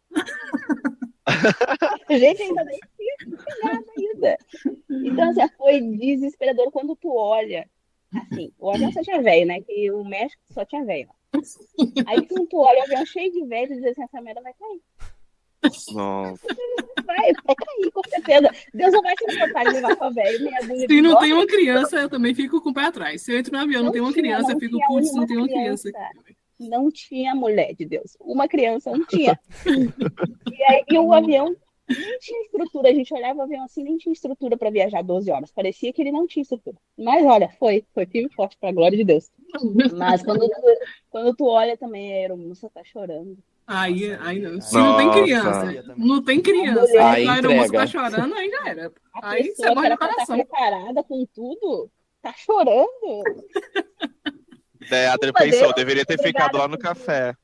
A gente ainda nem tinha chegado ainda. Então, assim, foi desesperador quando tu olha. Assim, o avião só tinha velho, né? Que o México só tinha velho. Aí quando tu olha o avião cheio de velho, diz assim, essa merda vai cair. Nossa. Vai, vai cair, com certeza. Deus não vai se importar de levar sua velho, Se não tem uma criança, eu também fico com o pé atrás. Se eu entro no avião não Não tem uma tinha, criança, eu fico, putz, não tem uma criança. criança. Não tinha mulher de Deus. Uma criança não tinha. E aí e o avião nem tinha estrutura. A gente olhava o avião assim, nem tinha estrutura para viajar 12 horas. Parecia que ele não tinha estrutura. Mas olha, foi, foi firme e forte, para glória de Deus. Mas quando tu, quando tu olha também, a aeromoça tá chorando. Aí, Nossa, aí aí- não. aí- Se não tem criança, não tem criança. A mulher a aeromoça tá chorando, aí já era. A Aí você morre no estar coração. preparada com tudo, tá chorando. É, a Adri pensou, deveria ter ficado lá no café.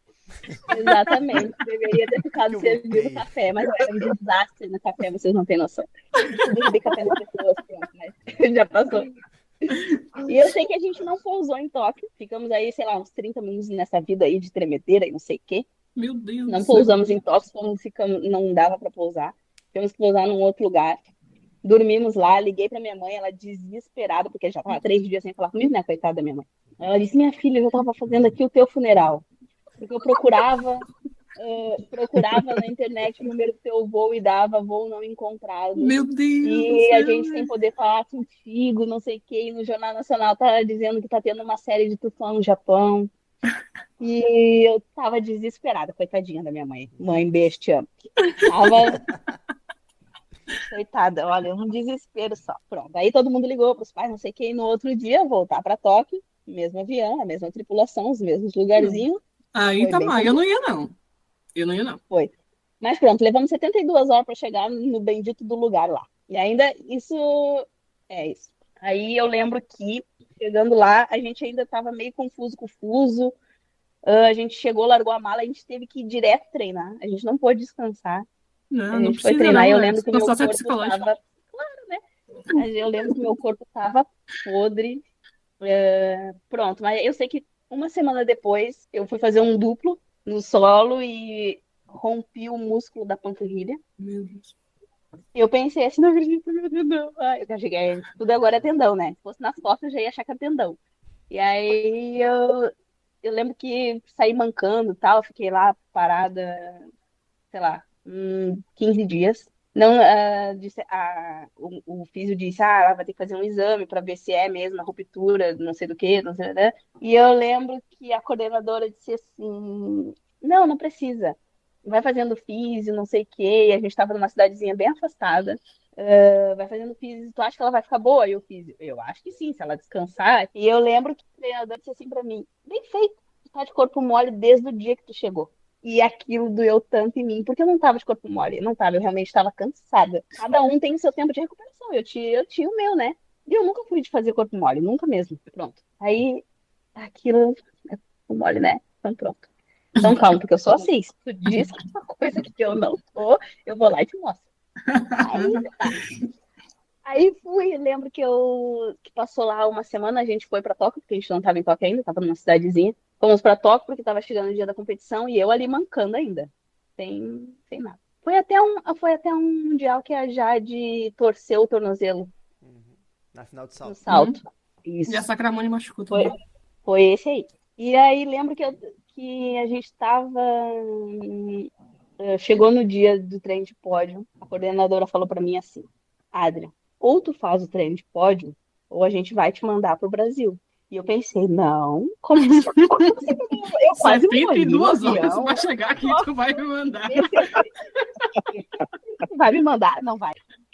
Exatamente. Deveria ter ficado servindo café, mas eu era um desastre no café, vocês não têm noção. Eu derrubei café nas pessoas, pronto, mas já passou. E eu sei que a gente não pousou em Tóquio. Ficamos aí, sei lá, uns 30 minutos nessa vida aí de tremedeira e não sei o quê. Meu Deus Não do céu. pousamos em Tóquio, como ficamos, não dava para pousar. Tivemos que pousar num outro lugar. Dormimos lá, liguei para minha mãe, ela desesperada, porque já tava três dias sem falar comigo, né? Coitada da minha mãe. Ela disse: Minha filha, eu já tava fazendo aqui o teu funeral. Porque eu procurava, eh, procurava na internet o número do teu voo e dava voo não encontrado. Meu Deus E a gente sem poder falar contigo, não sei o quê, e no Jornal Nacional tá dizendo que tá tendo uma série de tufão no Japão. E eu tava desesperada, coitadinha da minha mãe. Mãe, beijo, te amo. Tava. Coitada, olha, um desespero só. Pronto. Aí todo mundo ligou pros pais, não sei e no outro dia voltar pra Tóquio, mesmo avião, a mesma tripulação, os mesmos lugarzinhos. Aí Foi tá mais. Eu não ia, não. Eu não ia, não. Mas pronto, levamos 72 horas para chegar no bendito do lugar lá. E ainda isso é isso. Aí eu lembro que chegando lá, a gente ainda estava meio confuso, confuso. Ah, a gente chegou, largou a mala, a gente teve que ir direto treinar. A gente não pôde descansar. Não, A não gente foi precisa, treinar. não. eu lembro que meu corpo estava. Claro, né? Mas eu lembro que meu corpo estava podre. É, Pronto, mas eu sei que uma semana depois eu fui fazer um duplo no solo e rompi o músculo da panturrilha. Meu Deus. Eu pensei assim, não acredito, meu não. Ai, eu cheguei, tudo agora é tendão, né? Se fosse nas costas, eu já ia achar que era tendão. E aí eu, eu lembro que saí mancando e tal, fiquei lá parada, sei lá, hum, 15 dias. Não, uh, disse, uh, o, o físio disse, ah, vai ter que fazer um exame para ver se é mesmo a ruptura, não sei do que, não sei, né? E eu lembro que a coordenadora disse assim, não, não precisa. Vai fazendo físio, não sei o quê. A gente estava numa cidadezinha bem afastada. Uh, vai fazendo físio, tu acha que ela vai ficar boa? E eu fiz, eu acho que sim, se ela descansar. E eu lembro que o treinador disse assim para mim, bem feito, tu tá de corpo mole desde o dia que tu chegou. E aquilo doeu tanto em mim, porque eu não tava de corpo mole, não tava, eu realmente estava cansada. Cada um tem o seu tempo de recuperação, eu tinha, eu tinha o meu, né? E eu nunca fui de fazer corpo mole, nunca mesmo. Pronto. Aí, aquilo é corpo mole, né? Então pronto. Então calma, porque eu sou assim. Se tu diz que é uma coisa que eu não tô, eu vou lá e te mostro. Aí, tá. Aí fui, lembro que eu que passou lá uma semana, a gente foi para Tóquio, porque a gente não estava em Tóquio ainda, estava numa cidadezinha. Fomos para Tóquio porque estava chegando o dia da competição e eu ali mancando ainda, sem, sem nada. Foi até um, foi até um mundial que a Jade torceu o tornozelo. Uhum. Na final de salto. No salto. Uhum. Isso. E a Sacramone machucou também. Foi, foi esse aí. E aí lembro que, eu, que a gente estava eh, chegou no dia do treino de pódio, a coordenadora falou para mim assim: Adria, ou tu faz o treino de pódio, ou a gente vai te mandar para o Brasil. E eu pensei, não, como assim? Eu quase 72 horas para chegar aqui, tu vai me mandar. Vai me mandar? Não vai.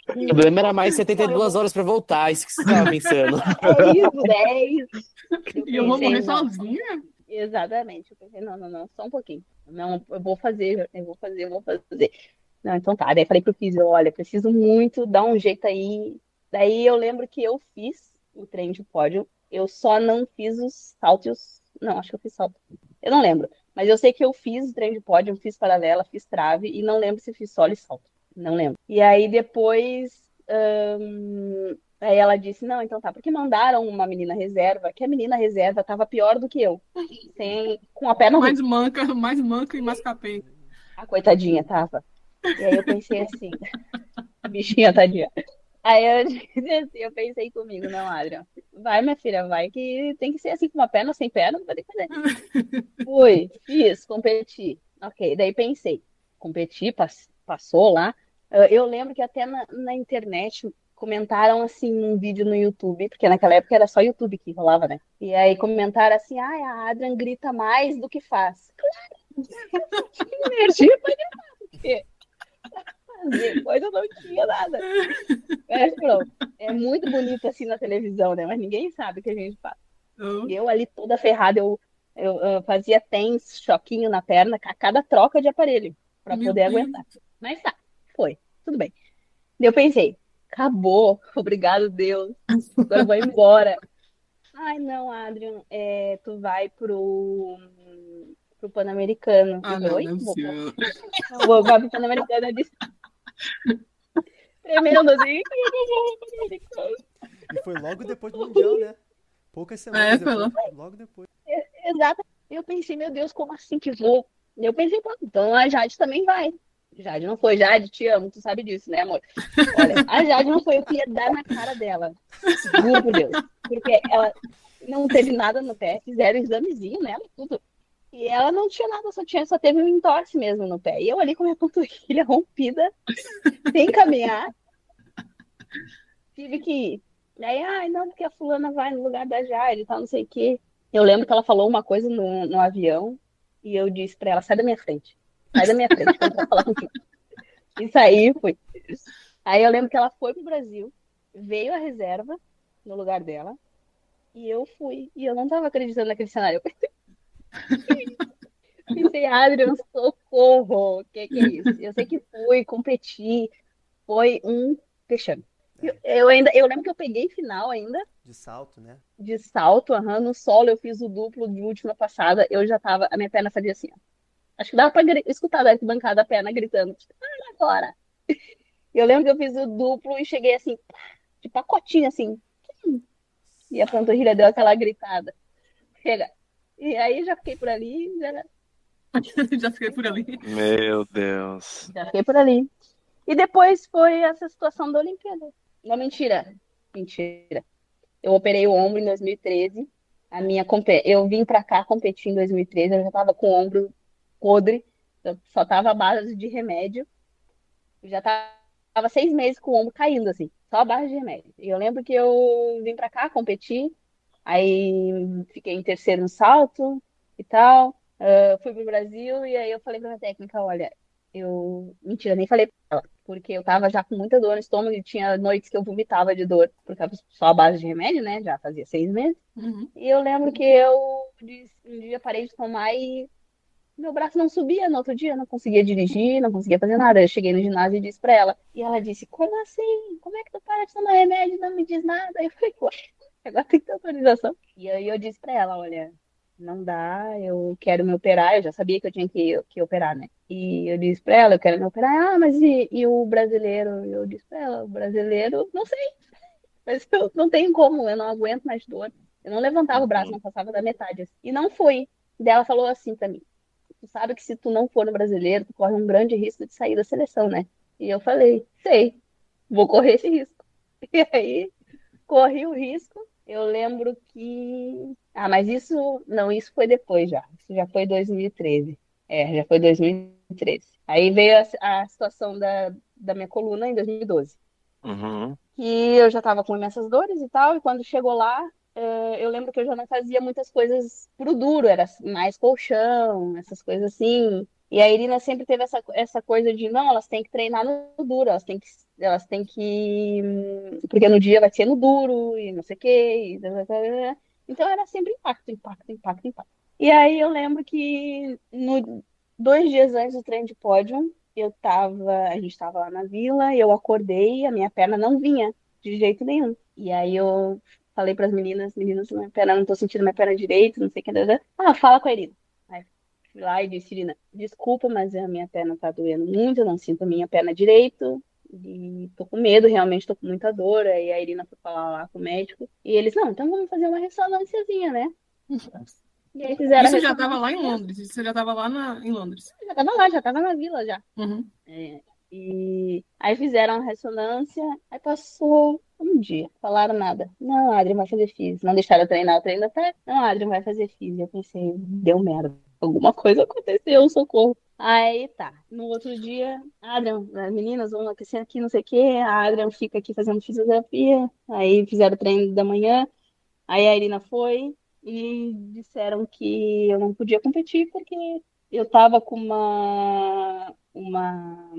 O problema era mais 72 horas para voltar, isso que você estava pensando. É isso, 10. E eu vou morrer sozinha? Exatamente. Eu pensei, não, não, não, só um pouquinho. Não, eu vou fazer, eu vou fazer, eu vou fazer. Não, então tá. Daí falei pro físio, olha, preciso muito dar um jeito aí. Daí eu lembro que eu fiz o treino de pódio, eu só não fiz os saltos. Não, acho que eu fiz salto. Eu não lembro. Mas eu sei que eu fiz o treino de pódio, fiz paralela, fiz trave e não lembro se fiz solo e salto. Não lembro. E aí depois Aí ela disse, não, então tá, porque mandaram uma menina reserva, que a menina reserva tava pior do que eu. Sem, com a perna mais manca, mais manca e mais capeta. A coitadinha tava. E aí eu pensei assim, a bichinha tadinha. Aí eu disse assim, eu pensei comigo, não, Adrian, vai minha filha, vai que tem que ser assim com uma perna, sem perna, não vai ter que fazer. Fui, fiz, competi. Ok, daí pensei, competi, pass passou lá. Eu lembro que até na, na internet comentaram assim num vídeo no YouTube, porque naquela época era só YouTube que rolava, né? E aí comentaram assim: ai, a Adrian grita mais do que faz. Claro, energia pra gritar, porque coisa eu não tinha nada. Mas pronto, é muito bonito assim na televisão, né? Mas ninguém sabe o que a gente faz. Uhum. Eu ali toda ferrada, eu, eu, eu fazia tens, choquinho na perna, a cada troca de aparelho, para poder Deus. aguentar. Mas tá, foi, tudo bem. Eu pensei, acabou, obrigado Deus, agora eu vou embora. Ai, não, Adrian, é, tu vai pro, pro Pan-Americano. Ah, não, não vou, vou, vou pro Pan-Americano. Eu disse... Tremendo assim. E foi logo depois do Mundial, né? Poucas semanas é, depois, logo. logo depois. É, exato. Eu pensei, meu Deus, como assim que vou? Eu pensei, então a Jade também vai. Jade não foi. Jade, te amo, tu sabe disso, né, amor? Olha, a Jade não foi, eu queria dar na cara dela. Juro por Deus. Porque ela não teve nada no pé, fizeram examezinho nela, tudo. E ela não tinha nada, só, tinha, só teve um entorse mesmo no pé. E eu ali com minha panturrilha rompida, sem caminhar. Tive que. Daí, ai, não, porque a fulana vai no lugar da Jade e tal, não sei o quê. Eu lembro que ela falou uma coisa no, no avião e eu disse pra ela, sai da minha frente. Sai da minha frente, eu vou falar contigo. Isso aí foi. Aí eu lembro que ela foi pro Brasil, veio a reserva no lugar dela, e eu fui. E eu não tava acreditando naquele cenário. Eu pensei, pensei Adrian, socorro! O que, que é isso? Eu sei que fui, competi, foi um fechame. Eu, eu, ainda, eu lembro que eu peguei final ainda. De salto, né? De salto, aham. No solo eu fiz o duplo de última passada. Eu já tava. A minha perna fazia assim, ó. Acho que dava pra escutar da arquibancada a perna gritando, para agora. Eu lembro que eu fiz o duplo e cheguei assim, de pacotinho, assim. E a panturrilha deu aquela gritada. Chega. E aí já fiquei por ali. Já, já fiquei por ali. Meu Deus. Já fiquei por ali. E depois foi essa situação da Olimpíada. Não, mentira. Mentira. Eu operei o ombro em 2013. A minha eu vim para cá competir em 2013, eu já tava com o ombro podre, eu só tava à base de remédio. Eu já tava seis meses com o ombro caindo, assim, só a base de remédio. E eu lembro que eu vim para cá competir, aí fiquei em terceiro no salto e tal. Uh, fui pro Brasil e aí eu falei pra minha técnica, olha, eu. Mentira, nem falei pra ela, porque eu tava já com muita dor no estômago e tinha noites que eu vomitava de dor, porque tava só a base de remédio, né? Já fazia seis meses. Uhum. E eu lembro que eu um dia parei de tomar e meu braço não subia no outro dia, não conseguia dirigir, não conseguia fazer nada. Eu cheguei no ginásio e disse pra ela. E ela disse: Como assim? Como é que tu para de tomar remédio e não me diz nada? Eu falei: Ué, agora tem que ter autorização. E aí eu disse pra ela: Olha, não dá, eu quero me operar. Eu já sabia que eu tinha que, que operar, né? E eu disse pra ela: Eu quero me operar. Ah, mas e, e o brasileiro? Eu disse pra ela: O brasileiro, não sei. Mas eu não tenho como, eu não aguento mais dor. Eu não levantava o braço, não passava da metade. Assim. E não fui. Daí ela falou assim pra mim: tu sabe que se tu não for no brasileiro, tu corre um grande risco de sair da seleção, né? E eu falei, sei, vou correr esse risco. E aí, corri o risco. Eu lembro que. Ah, mas isso. Não, isso foi depois já. Isso já foi 2013. É, já foi 2013. Aí veio a, a situação da, da minha coluna em 2012. Uhum. Que eu já tava com imensas dores e tal, e quando chegou lá, uh, eu lembro que eu já não fazia muitas coisas pro duro, era mais colchão, essas coisas assim. E a Irina sempre teve essa, essa coisa de, não, elas têm que treinar no duro, elas têm que, elas têm que. Porque no dia vai ser no duro e não sei o quê. E... Então era sempre impacto, impacto, impacto, impacto. E aí eu lembro que no, dois dias antes do treino de pódio, eu tava, a gente tava lá na vila, eu acordei, a minha perna não vinha de jeito nenhum. E aí eu falei para as meninas, meninas, minha perna, não tô sentindo minha perna direito, não sei o que. Ah, fala com a Irina. Fui lá e disse, Irina, desculpa, mas a minha perna tá doendo muito, eu não sinto a minha perna direito. E tô com medo, realmente tô com muita dor. Aí a Irina foi falar lá com o médico. E eles, não, então vamos fazer uma ressonânciazinha, né? E aí fizeram Isso já tava lá em Londres, você já tava lá na, em Londres. Já tava lá, já tava na vila já. Uhum. É, e aí fizeram a ressonância, aí passou um dia, falaram nada. Não, Adrian vai fazer físico. Não deixaram eu treinar o treino até. Não, Adrian vai fazer físico. Eu pensei, deu merda. Alguma coisa aconteceu, socorro. Aí tá. No outro dia, Adrian, as meninas vão aquecer aqui, não sei o quê. A Adrian fica aqui fazendo fisioterapia. Aí fizeram o treino da manhã. Aí a Irina foi e disseram que eu não podia competir porque eu tava com uma, uma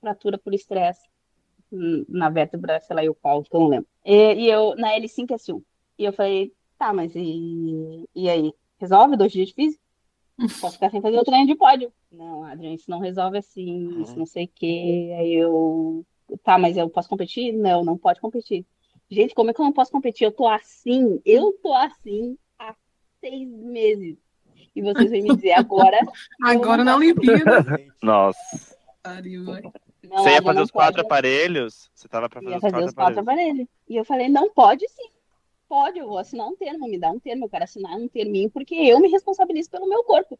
fratura por estresse na vértebra, sei lá, e o qual, que eu não lembro. E, e eu, na L5S1. E eu falei, tá, mas e, e aí? Resolve dois dias de físico? Posso ficar sem fazer o treino de pódio. Não, Adriano, isso não resolve assim, uhum. isso não sei o quê. Aí eu, tá, mas eu posso competir? Não, não pode competir. Gente, como é que eu não posso competir? Eu tô assim, eu tô assim há seis meses. E vocês vêm me dizer agora. agora na Olimpíada. Nossa. Não, você ia fazer os quatro pode. aparelhos? Você tava pra fazer, ia os, fazer quatro os quatro aparelhos. aparelhos. E eu falei, não pode sim. Pode, eu vou assinar um termo, me dá um termo, eu quero assinar um terminho, porque eu me responsabilizo pelo meu corpo.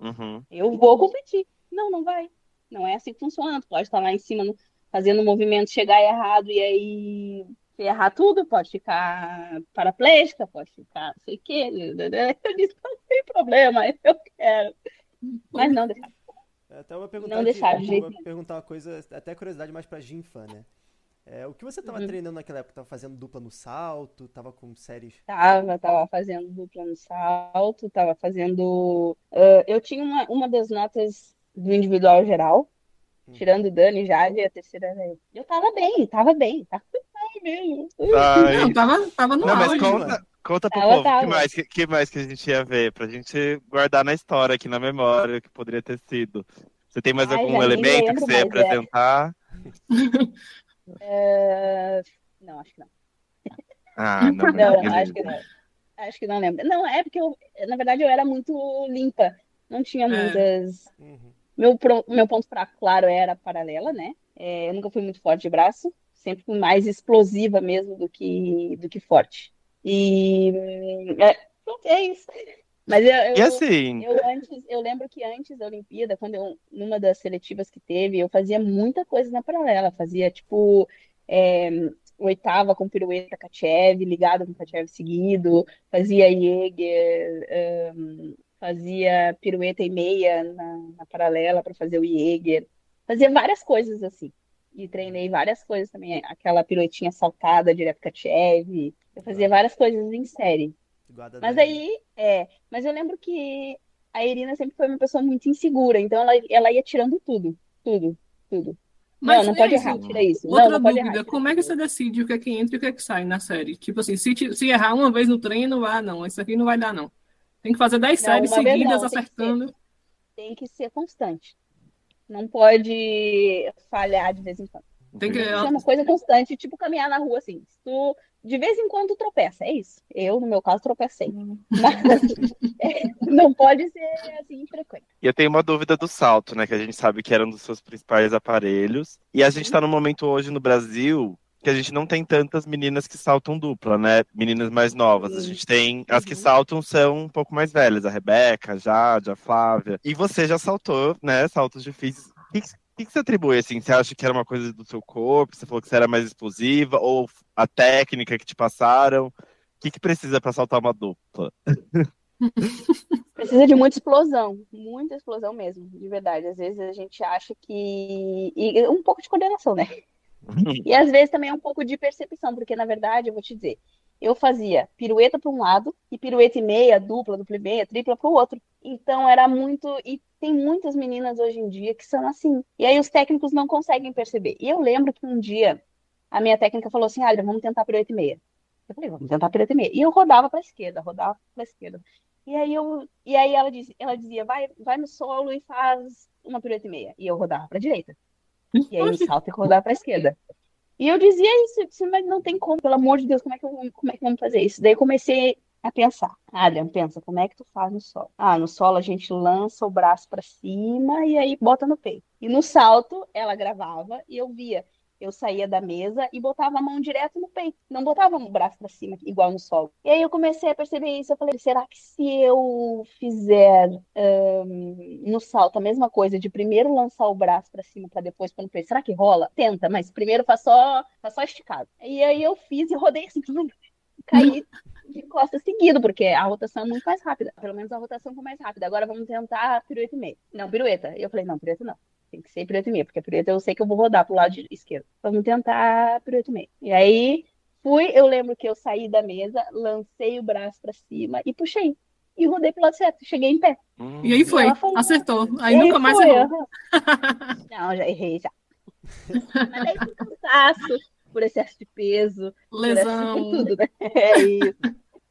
Uhum. Eu vou competir. Não, não vai. Não é assim que funciona. Tu pode estar lá em cima fazendo um movimento, chegar errado e aí errar tudo, pode ficar paraplégica, pode ficar não sei o quê. Eu disse, não tem problema, eu quero. Mas não, deixa. É, até uma perguntar não deixar de jeito perguntar uma coisa, até curiosidade mais pra Ginfan, né? É, o que você estava uhum. treinando naquela época? Tava fazendo dupla no salto? Tava com séries? Tava, tava fazendo dupla no salto, tava fazendo. Uh, eu tinha uma, uma das notas do individual geral, hum. tirando o Dani já, e a terceira era eu. Eu tava bem, tava bem, tava bem mesmo. Não, tava, tava no Não, mas conta, conta pro tava, povo, o que mais, que, que mais que a gente ia ver? Pra gente guardar na história, aqui na memória, o que poderia ter sido. Você tem mais Ai, algum elemento que você ia é. apresentar? É... Não, acho que não. Ah, não, não, não acho que não. Acho que não lembro. Não, é porque eu, na verdade, eu era muito limpa. Não tinha é. muitas. Uhum. Meu, meu ponto fraco, claro, era paralela, né? É, eu nunca fui muito forte de braço. Sempre fui mais explosiva mesmo do que, do que forte. E é, é isso. Mas eu, eu, E assim, eu, antes, eu lembro que antes da Olimpíada, quando eu, numa das seletivas que teve, eu fazia muita coisa na paralela. Fazia, tipo, é, oitava com pirueta Kachev, ligado com Kachev seguido, fazia Jäger, um, fazia pirueta e meia na, na paralela para fazer o Jäger. Fazia várias coisas assim. E treinei várias coisas também. Aquela piruetinha saltada direto Kachev. Eu fazia várias coisas em série. Guarda Mas aí, é, mas eu lembro que a Irina sempre foi uma pessoa muito insegura, então ela, ela ia tirando tudo, tudo, tudo. Mas não, não pode errar, tira isso. Outra não, não dúvida, errar. como é que você decide o que é que entra e o que é que sai na série? Tipo assim, se, se errar uma vez no treino, ah, não, isso aqui não vai dar, não. Tem que fazer 10 Não, séries seguidas, não, tem que ser. acertando. Tem que ser constante. Não pode falhar de vez em quando. Tem que. Que ser uma coisa constante, tipo caminhar na rua assim. Tu, de vez em quando tropeça, é isso. Eu, no meu caso, tropecei. Mas é, não pode ser assim frequente. E eu tenho uma dúvida do salto, né? Que a gente sabe que era um dos seus principais aparelhos. E a gente tá num momento hoje no Brasil que a gente não tem tantas meninas que saltam dupla, né? Meninas mais novas. A gente tem. As que Uhum. saltam são um pouco mais velhas, a Rebeca, a Jade, a Flávia. E você já saltou, né? Saltos difíceis. O que, que, que você atribui, assim? Você acha que era uma coisa do seu corpo? Você falou que você era mais explosiva? Ou a técnica que te passaram? O que, que precisa pra saltar uma dupla? Precisa de muita explosão, muita explosão mesmo, de verdade. Às vezes a gente acha que. E um pouco de coordenação, né? E às vezes também é um pouco de percepção, porque na verdade, eu vou te dizer, eu fazia pirueta para um lado e pirueta e meia, dupla, dupla e meia, tripla para o outro. Então era muito. E tem muitas meninas hoje em dia que são assim. E aí os técnicos não conseguem perceber. E eu lembro que um dia a minha técnica falou assim: Adria, vamos tentar pirueta e meia. Eu falei, vamos tentar pirueta e meia. E eu rodava para a esquerda, rodava para a esquerda. E aí eu, e aí ela dizia, ela dizia, vai, vai no solo e faz uma pirueta e meia. E eu rodava para a direita. E aí no salto tem que rodar para a esquerda. E eu dizia isso, eu mas não tem como, pelo amor de Deus, como é que eu, como é que vamos fazer isso? Daí eu comecei a pensar. Adrian, pensa, como é que tu faz no solo? Ah, no solo a gente lança o braço para cima e aí bota no peito. E no salto ela gravava e eu via. Eu saía da mesa e botava a mão direto no peito, não botava o braço para cima, igual no solo. E aí eu comecei a perceber isso. Eu falei, será que se eu fizer ahn, no salto a mesma coisa, de primeiro lançar o braço para cima para depois pôr no peito, será que rola? Tenta, mas primeiro faz só, faz só esticado. E aí eu fiz e rodei assim, caí de costas seguido, porque a rotação é muito mais rápida. Pelo menos a rotação foi mais rápida. Agora vamos tentar pirueta e meio. Não, pirueta. E eu falei, não, pirueta não. Tem que ser pirueta e meio, porque a pirueta eu sei que eu vou rodar pro lado esquerdo. Vamos tentar pirueta e meio. E aí fui, eu lembro que eu saí da mesa, lancei o braço pra cima e puxei. E rodei pro lado certo. Cheguei em pé. Hum. E aí foi, ela falou- acertou. Aí E nunca mais foi, errou. Não, já errei já. Mas aí por cansaço, por excesso de peso, essa- por Lesão. tudo, né? É isso.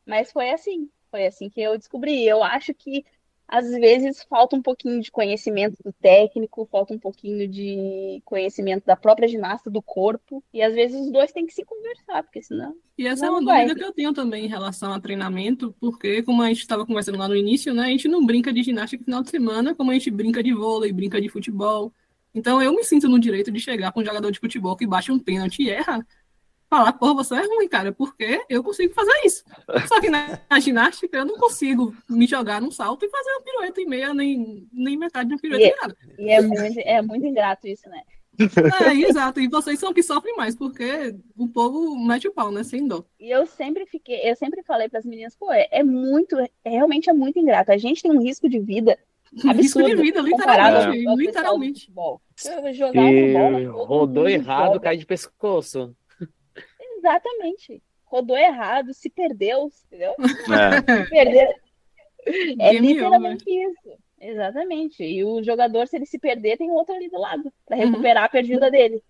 Mas foi assim, foi assim que eu descobri. Eu acho que às vezes falta um pouquinho de conhecimento do técnico, falta um pouquinho de conhecimento da própria ginasta, do corpo, e às vezes os dois têm que se conversar, porque senão. E essa Não é uma vai. dúvida que eu tenho também em relação a treinamento, porque, como a gente estava conversando lá no início, né, a gente não brinca de ginástica no final de semana, como a gente brinca de vôlei, brinca de futebol. Então, eu me sinto no direito de chegar com um jogador de futebol que bate um pênalti e erra, falar, pô, você é ruim, cara, porque eu consigo fazer isso. Só que na, na ginástica eu não consigo me jogar num salto e fazer uma pirueta e meia, nem, nem metade de uma pirueta, E- nem nada. E é muito, é muito ingrato isso, né? É, exato. E vocês são que sofrem mais, porque o povo mete o pau, né, sem dó. E eu sempre fiquei, eu sempre falei para as meninas, pô, é, é muito, é, realmente é muito ingrato. A gente tem um risco de vida Risco de absurdo vida, comparado ao- literalmente. do Literalmente. E rodou errado, cai de pescoço. Exatamente. Rodou errado, se perdeu, entendeu? É. Se perdeu. É Game literalmente isso. Exatamente. E o jogador, se ele se perder, tem outro ali do lado para Uhum. recuperar a perdida dele.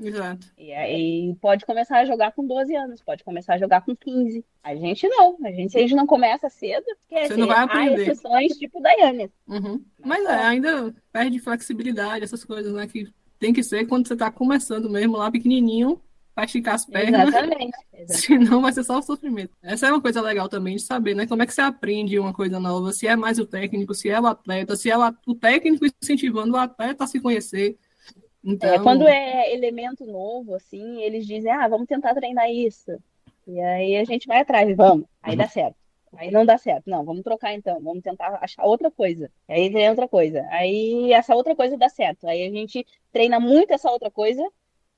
Exato. E aí pode começar a jogar com 12 anos, pode começar a jogar com 15. A gente não. A gente, a gente não começa cedo, esquece. Você não vai Há aprender. exceções tipo Daiane. Uhum. Mas é, ainda perde flexibilidade, essas coisas, né? Que tem que ser quando você tá começando mesmo, lá pequenininho, pra esticar as pernas. Exatamente. Exatamente. Senão vai ser só o sofrimento. Essa é uma coisa legal também de saber, né? Como é que você aprende uma coisa nova, se é mais o técnico, se é o atleta, se é o, o técnico incentivando o atleta a se conhecer. Então, É, quando é elemento novo, assim, eles dizem, ah, vamos tentar treinar isso. E aí a gente vai atrás, vamos. Aí dá certo. Aí não dá certo. Não, vamos trocar então. Vamos tentar achar outra coisa. Aí vem outra coisa. Aí essa outra coisa dá certo. Aí a gente treina muito essa outra coisa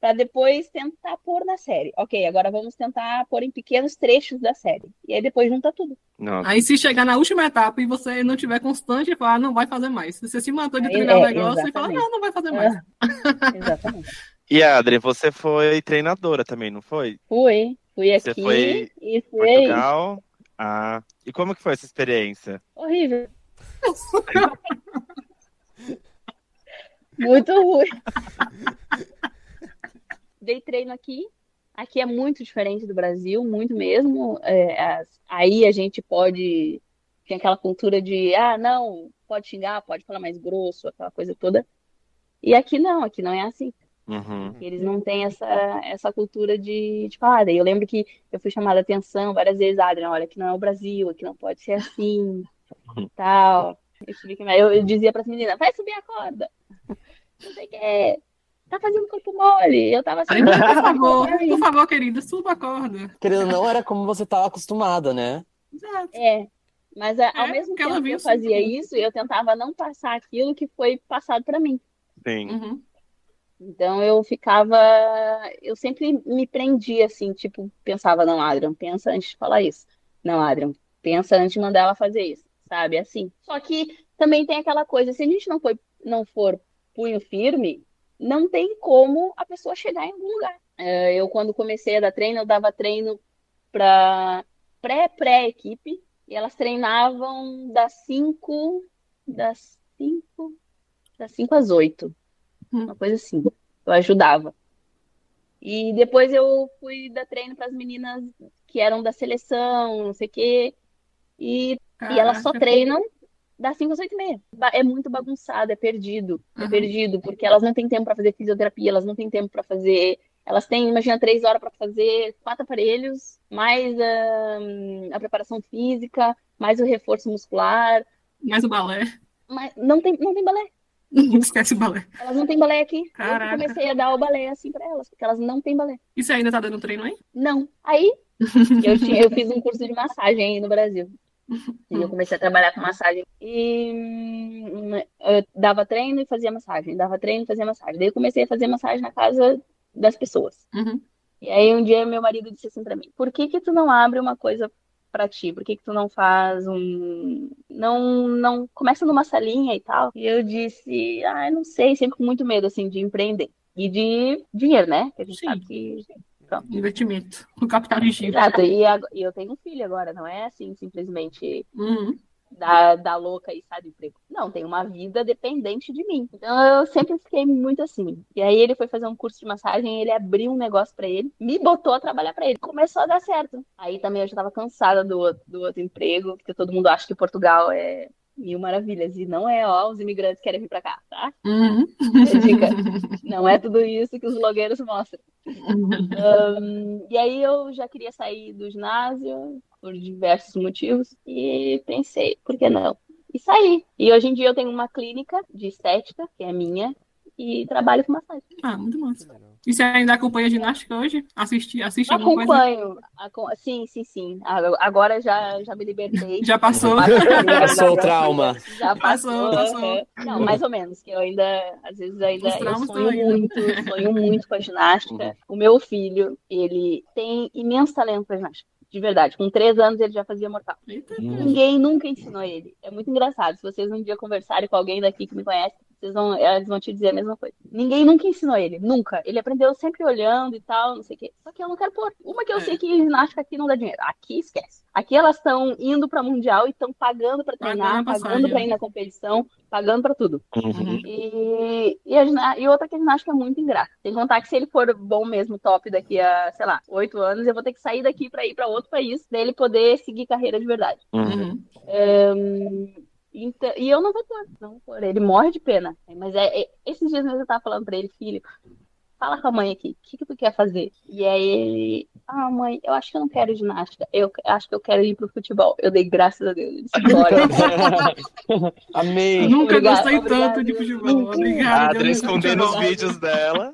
para depois tentar pôr na série. Ok, agora vamos tentar pôr em pequenos trechos da série. E aí depois junta tudo. Não. Aí se chegar na última etapa e você não tiver constante, falar, ah, não vai fazer mais. Você se matou de aí, treinar é, o negócio exatamente. e fala, não, não vai fazer mais. exatamente. E Adri, você foi treinadora também, não foi? Fui. Fui aqui você foi e fui Portugal. Ah, e como que foi essa experiência? Horrível. Muito ruim dei treino aqui. Aqui é muito diferente do Brasil, muito mesmo. É, as, aí a gente pode. Tem aquela cultura de, ah, não, pode xingar, pode falar mais grosso, aquela coisa toda. E aqui não, aqui não é assim. Uhum. Eles não têm essa, essa cultura de, de falar. eu lembro que eu fui chamada a atenção várias vezes, Adriana, olha, aqui não é o Brasil, aqui não pode ser assim, tal. Eu, eu dizia para as meninas, vai subir a corda. Não sei o que é tá fazendo corpo mole. Eu tava assim, por favor, por favor, querida, suba a corda. Querida, não era como você tava acostumada, né? Exato. É. Mas é, ao mesmo tempo que eu fazia isso, eu tentava não passar aquilo que foi passado para mim. Sim. Uhum. Então eu ficava. Eu sempre me prendia assim, tipo, pensava, não, Adrian, pensa antes de falar isso. Não, Adrian, pensa antes de mandar ela fazer isso, sabe? Assim. Só que também tem aquela coisa, se a gente não, foi, não for punho firme, não tem como a pessoa chegar em algum lugar. É, eu, quando comecei a dar treino, eu dava treino para pré-pré-equipe, e elas treinavam das 5 das 5 das 5 às 8. Hum. Uma coisa assim. Eu ajudava. E depois eu fui dar treino para as meninas que eram da seleção, não sei o quê. E, e elas só treinam das 5 às 8 e meia. É muito bagunçado, é perdido. É uhum. perdido, porque elas não têm tempo para fazer fisioterapia, elas não têm tempo para fazer. Elas têm, imagina, três horas para fazer quatro aparelhos, mais a, a preparação física, mais o reforço muscular. Mais o balé. Mas não tem, não tem balé. Esquece o balé. Elas não têm balé aqui. Caraca. Eu comecei a dar o balé assim para elas, porque elas não têm balé. E você ainda tá dando treino aí? Não. Aí, eu, tinha, eu fiz um curso de massagem aí no Brasil. E eu comecei a trabalhar com massagem. E hum, eu dava treino e fazia massagem. Dava treino e fazia massagem. Daí eu comecei a fazer massagem na casa das pessoas. Uhum. E aí um dia meu marido disse assim pra mim: Por que que tu não abre uma coisa para ti? Por que que tu não faz um. Não, não. Começa numa salinha e tal. E eu disse: Ah, eu não sei. Sempre com muito medo, assim, de empreender. E de dinheiro, né? Que a gente Sim. sabe que Pronto. Investimento. O capital de giro. Exato. E, e, eu tenho um filho agora, não é assim, simplesmente uhum. da, da louca e sai do emprego. Não, tem uma vida dependente de mim. Então eu sempre fiquei muito assim. E aí ele foi fazer um curso de massagem, ele abriu um negócio para ele, me botou a trabalhar para ele. Começou a dar certo. Aí também eu já tava cansada do, do outro emprego, porque todo mundo acha que Portugal é mil maravilhas. E não é, ó, os imigrantes querem vir para cá, tá? Uhum. Dica. Não é tudo isso que os blogueiros mostram. Um, e aí eu já queria sair do ginásio por diversos motivos e pensei, por que não? E saí. E hoje em dia eu tenho uma clínica de estética, que é minha, e trabalho com massagem. Ah, muito massa. E você ainda acompanha ginástica hoje? Assiste, assiste alguma Acompanho. Sim, sim, sim. Agora já, já me libertei. Já passou? Passou o trauma. Já passou, passou. passou. Não, mais ou menos, que eu ainda, às vezes ainda eu sonho muito, sonho muito com a ginástica. Uhum. O meu filho, ele tem imenso talento para ginástica de verdade. Com três anos ele já fazia mortal. Eita, Ninguém nunca ensinou ele. É muito engraçado. Se vocês um dia conversarem com alguém daqui que me conhece, vocês vão, eles vão te dizer a mesma coisa. Ninguém nunca ensinou ele, nunca. Ele aprendeu sempre olhando e tal, não sei o quê. Só que eu não quero pôr. Uma que eu sei que ginástica aqui não dá dinheiro. Aqui esquece. Aqui elas estão indo para mundial e estão pagando para treinar, pagando para ir na competição, pagando para tudo. Uhum. E, e, a, e outra que a ginástica é muito ingrata. Tem que contar que se ele for bom mesmo, top daqui a, sei lá, oito anos, eu vou ter que sair daqui para ir para outro país, para ele poder seguir carreira de verdade. Uhum. Um, então, e eu não vou pôr, não pôr. Ele morre de pena. Mas é, é esses dias mesmo eu tava falando pra ele, filho, fala com a mãe aqui, o que, que tu quer fazer? E aí ele, ah, mãe, eu acho que eu não quero ginástica, eu acho que eu quero ir pro futebol. Eu dei graças a Deus. Ele disse, Amei. Nunca obrigado, gostei obrigado, tanto de futebol. Obrigada. Adri escondendo os vídeos dela.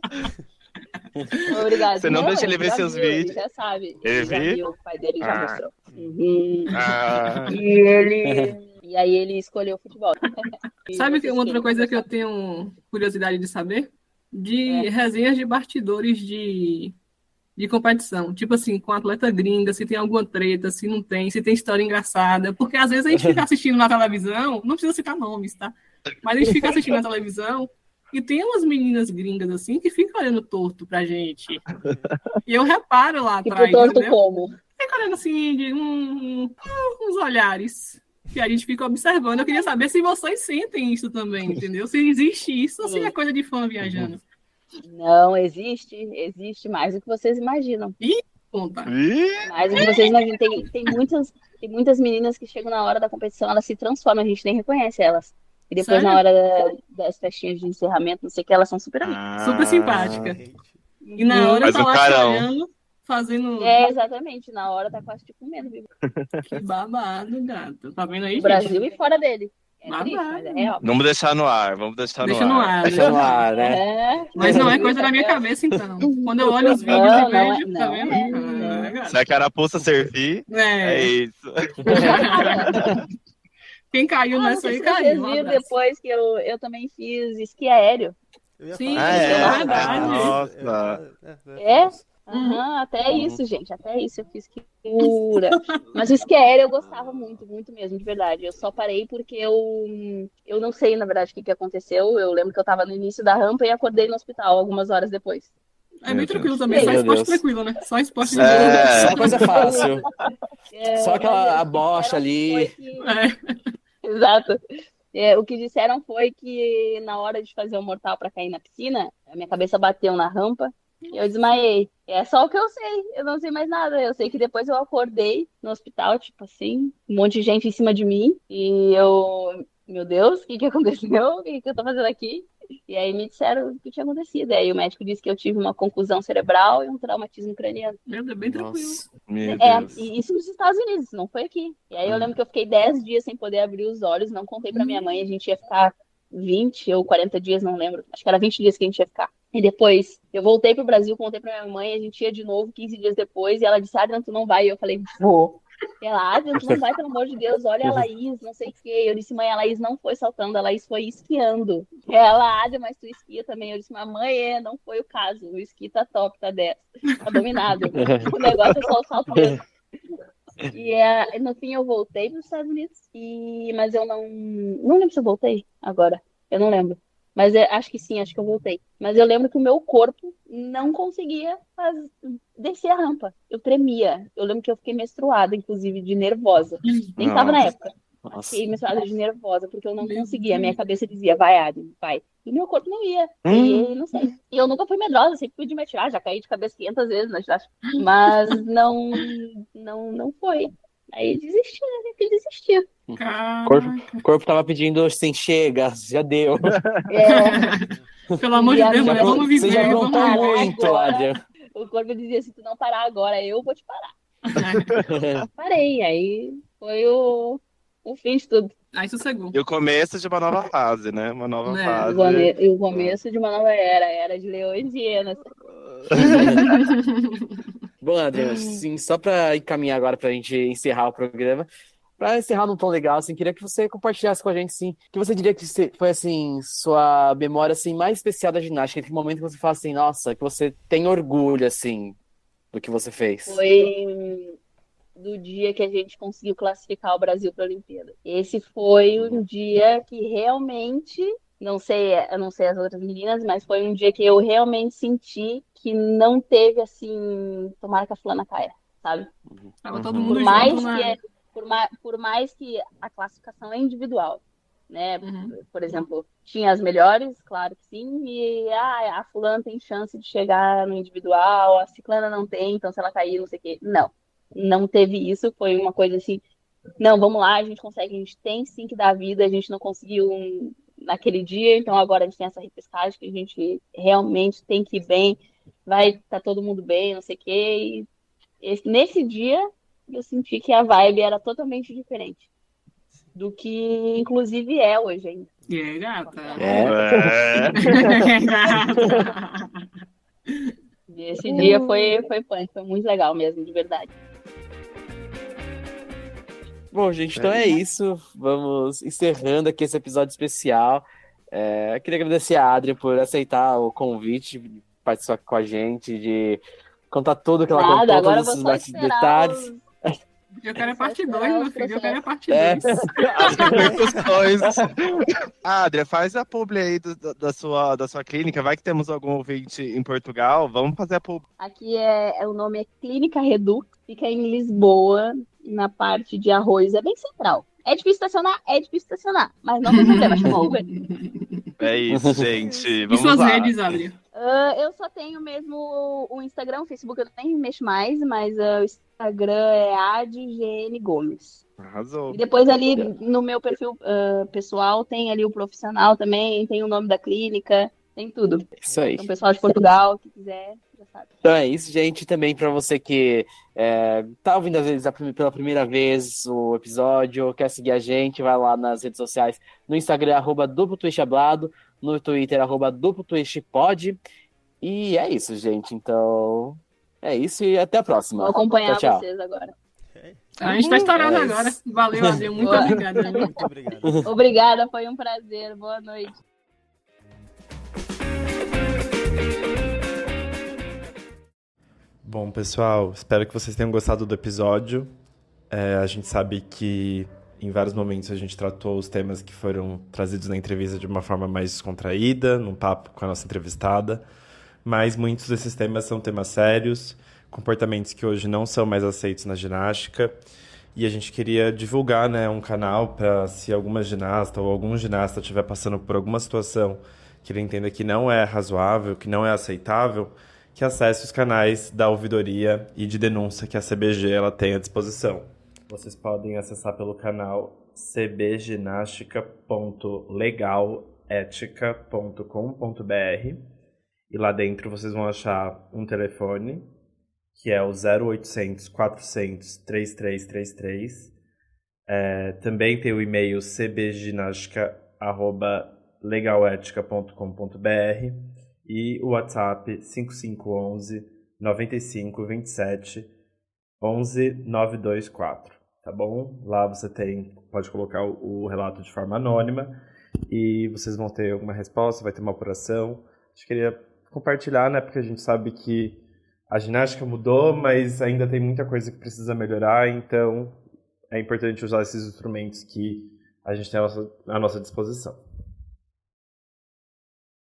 Obrigada. Você não, não deixa ele ver seus viu, vídeos. Ele já sabe. Ele, ele já viu, o pai dele já ah. mostrou. Uhum. Ah. E ele. E aí ele escolheu o futebol. Sabe que uma outra coisa que eu tenho curiosidade de saber? De é. resenhas de bastidores de, de competição. Tipo assim, com atleta gringa, se tem alguma treta, se não tem, se tem história engraçada. Porque às vezes a gente fica assistindo na televisão, não precisa citar nomes, tá? Mas a gente fica assistindo na televisão e tem umas meninas gringas assim que ficam olhando torto pra gente. E eu reparo lá atrás. Fico torto entendeu? como? Fica olhando assim, de um, uns olhares que a gente fica observando. Eu queria saber se vocês sentem isso também, entendeu? Se existe isso ou se é coisa de fã viajando. Não, existe, existe mais do que vocês imaginam. Ih, conta. Mais do que vocês imaginam. Tem, tem, muitas, tem muitas meninas que chegam na hora da competição, elas se transformam, a gente nem reconhece elas. E depois, Sério? na hora da, das festinhas de encerramento, não sei o que, elas são super amigas. Ah, super simpática. E na hora tá lá chorando, fazendo. É, exatamente. Na hora tá quase te comendo, viu? Que babado, gato. Tá vendo aí? No Brasil e fora dele. É triste, é. Vamos deixar no ar, vamos deixar Deixa no, no ar. Deixa no ar, né? É. Mas não é coisa da minha cabeça, então. Quando eu olho os vídeos não, e vejo, não, tá vendo? É. Se a carapuça servir, é, é isso. Quem caiu ah, nessa aí caiu. Vocês viram depois que eu, eu também fiz esqui aéreo. Sim, ah, é, é verdade. Nossa. É? Uhum, até uhum. isso, gente, até isso eu fiz que pura. Mas o aéreo eu gostava muito, muito mesmo, de verdade. Eu só parei porque eu, eu não sei, na verdade, o que, que aconteceu. Eu lembro que eu tava no início da rampa e acordei no hospital algumas horas depois. É bem tranquilo também, só esporte Deus. tranquilo, né? Só esporte é, Só coisa fácil. É, só aquela a bocha ali. Que... É. Exato. É, o que disseram foi que na hora de fazer o mortal para cair na piscina, a minha cabeça bateu na rampa eu desmaiei. É só o que eu sei, eu não sei mais nada. Eu sei que depois eu acordei no hospital, tipo assim, um monte de gente em cima de mim e eu, meu Deus, o que, que aconteceu? O que, que eu tô fazendo aqui? E aí me disseram o que tinha acontecido. Aí o médico disse que eu tive uma conclusão cerebral e um traumatismo craniano. Deus, bem tranquilo. é, e isso nos Estados Unidos, não foi aqui. E aí eu hum. lembro que eu fiquei 10 dias sem poder abrir os olhos, não contei pra minha mãe, a gente ia ficar 20 ou 40 dias, não lembro. Acho que era 20 dias que a gente ia ficar. E depois eu voltei pro Brasil, contei pra minha mãe, a gente ia de novo 15 dias depois, e ela disse, Adriana, tu não vai? E eu falei, vou. E ela, Adriana, tu não vai, pelo amor de Deus, olha a Laís, não sei o quê. Eu disse, mãe, a Laís não foi saltando, a Laís foi esquiando. E ela, Adriana, mas tu esquia também. Eu disse, mamãe, é, não foi o caso, o esqui tá top, tá 10, tá dominado. o negócio é só o salto mesmo. E é, no fim eu voltei para os Estados Unidos, e, mas eu não. Não lembro se eu voltei agora. Eu não lembro. Mas é, acho que sim, acho que eu voltei. Mas eu lembro que o meu corpo não conseguia faz... descer a rampa. Eu tremia. Eu lembro que eu fiquei menstruada, inclusive, de nervosa. Nem tava na época. Nossa. Fiquei menstruada de nervosa, porque eu não conseguia. A minha cabeça dizia, vai, Adam, vai. E meu corpo não ia. Hum. E não sei. E eu nunca fui medrosa, sempre fui de me atirar. Já caí de cabeça 500 vezes na Mas não, não, não foi. Aí desisti, né? Que desistir. O corpo, corpo tava pedindo assim, chega, já deu. É. Pelo amor de Deus, mas vamos viver. Você já aprontou muito, Adria. O corpo dizia, se tu não parar agora, eu vou te parar. Parei, aí foi o, o fim de tudo. Aí sossegou. E o começo de uma nova fase, né? Uma nova é. fase. E o começo de uma nova era, era de leões e hienas. Bom, André, assim, só para encaminhar agora para a gente encerrar o programa, para encerrar num tom legal, assim, queria que você compartilhasse com a gente, sim, que você diria que foi, assim, sua memória, assim, mais especial da ginástica, aquele momento que você fala assim, nossa, que você tem orgulho, assim, do que você fez. Foi do dia que a gente conseguiu classificar o Brasil para a Olimpíada. Esse foi um dia que realmente não sei, eu não sei as outras meninas, mas foi um dia que eu realmente senti que não teve assim, tomara que a fulana caia, sabe? Uhum. Tava todo mundo por mais que é, por, mais, por mais que a classificação é individual, né? Uhum. Por exemplo, tinha as melhores, claro que sim, e ah, a fulana tem chance de chegar no individual, a ciclana não tem, então se ela cair, não sei o quê. Não, não teve isso, foi uma coisa assim, não, vamos lá, a gente consegue, a gente tem sim que dar vida, a gente não conseguiu um, naquele dia, então agora a gente tem essa repescagem que a gente realmente tem que ir bem, vai estar tá todo mundo bem, não sei o quê. E nesse dia eu senti que a vibe era totalmente diferente do que inclusive é hoje ainda. É, gata. É. é gata. Esse dia foi, foi punk, foi muito legal mesmo, de verdade. Bom, gente, então é isso. Vamos encerrando aqui esse episódio especial. É, queria agradecer a Adri por aceitar o convite de participar com a gente, de contar tudo que ela Nada, contou, todos esses detalhes. Os... Eu quero a parte 2, meu filho. Eu quero a parte 2. É. ah, Adria, faz a publi aí do, da, sua, da sua clínica. Vai que temos algum ouvinte em Portugal. Vamos fazer a publi. Aqui é, é o nome é Clínica Redux. Fica em Lisboa, na parte de arroz. É bem central. É difícil estacionar? É difícil estacionar. Mas não tem problema, chama Uber. É isso, gente. Vamos e suas lá. redes, Adria? Uh, eu só tenho mesmo o Instagram, o Facebook eu nem mexo mais, mas uh, Instagram é AdGN Gomes. Arrasou. E depois ali no meu perfil uh, pessoal tem ali o profissional também, tem o nome da clínica, tem tudo. Isso aí. Então, pessoal de Portugal, que quiser, já sabe. Então é isso, gente. Também para você que é, tá ouvindo às vezes pela primeira vez o episódio, quer seguir a gente, vai lá nas redes sociais, no Instagram, arroba duplo twist hablado, no Twitter, arroba duplo twist pod. E é isso, gente. Então, é isso e até a próxima. Vou acompanhar tchau, tchau. vocês agora. A gente tá estourando é agora. Valeu, Adel. Muito obrigada. Muito obrigado. Obrigada, foi um prazer. Boa noite. Bom, pessoal, espero que vocês tenham gostado do episódio. É, a gente sabe que em vários momentos a gente tratou os temas que foram trazidos na entrevista de uma forma mais descontraída, num papo com a nossa entrevistada, mas muitos desses temas são temas sérios, comportamentos que hoje não são mais aceitos na ginástica. E a gente queria divulgar né, um canal para se alguma ginasta ou algum ginasta estiver passando por alguma situação que ele entenda que não é razoável, que não é aceitável, que acesse os canais da ouvidoria e de denúncia que a CBG ela tem à disposição. Vocês podem acessar pelo canal cbginástica.legaletica.com.br e lá dentro vocês vão achar um telefone que é o 0800 400 3333. É, também tem o e-mail cbginástica.legaletica.com.br e o WhatsApp 5511 95 27 11 924, tá bom? Lá você tem, pode colocar o, o relato de forma anônima e vocês vão ter alguma resposta, vai ter uma apuração. A gente queria compartilhar, né, porque a gente sabe que a ginástica mudou, mas ainda tem muita coisa que precisa melhorar, então é importante usar esses instrumentos que a gente tem à nossa, à nossa disposição.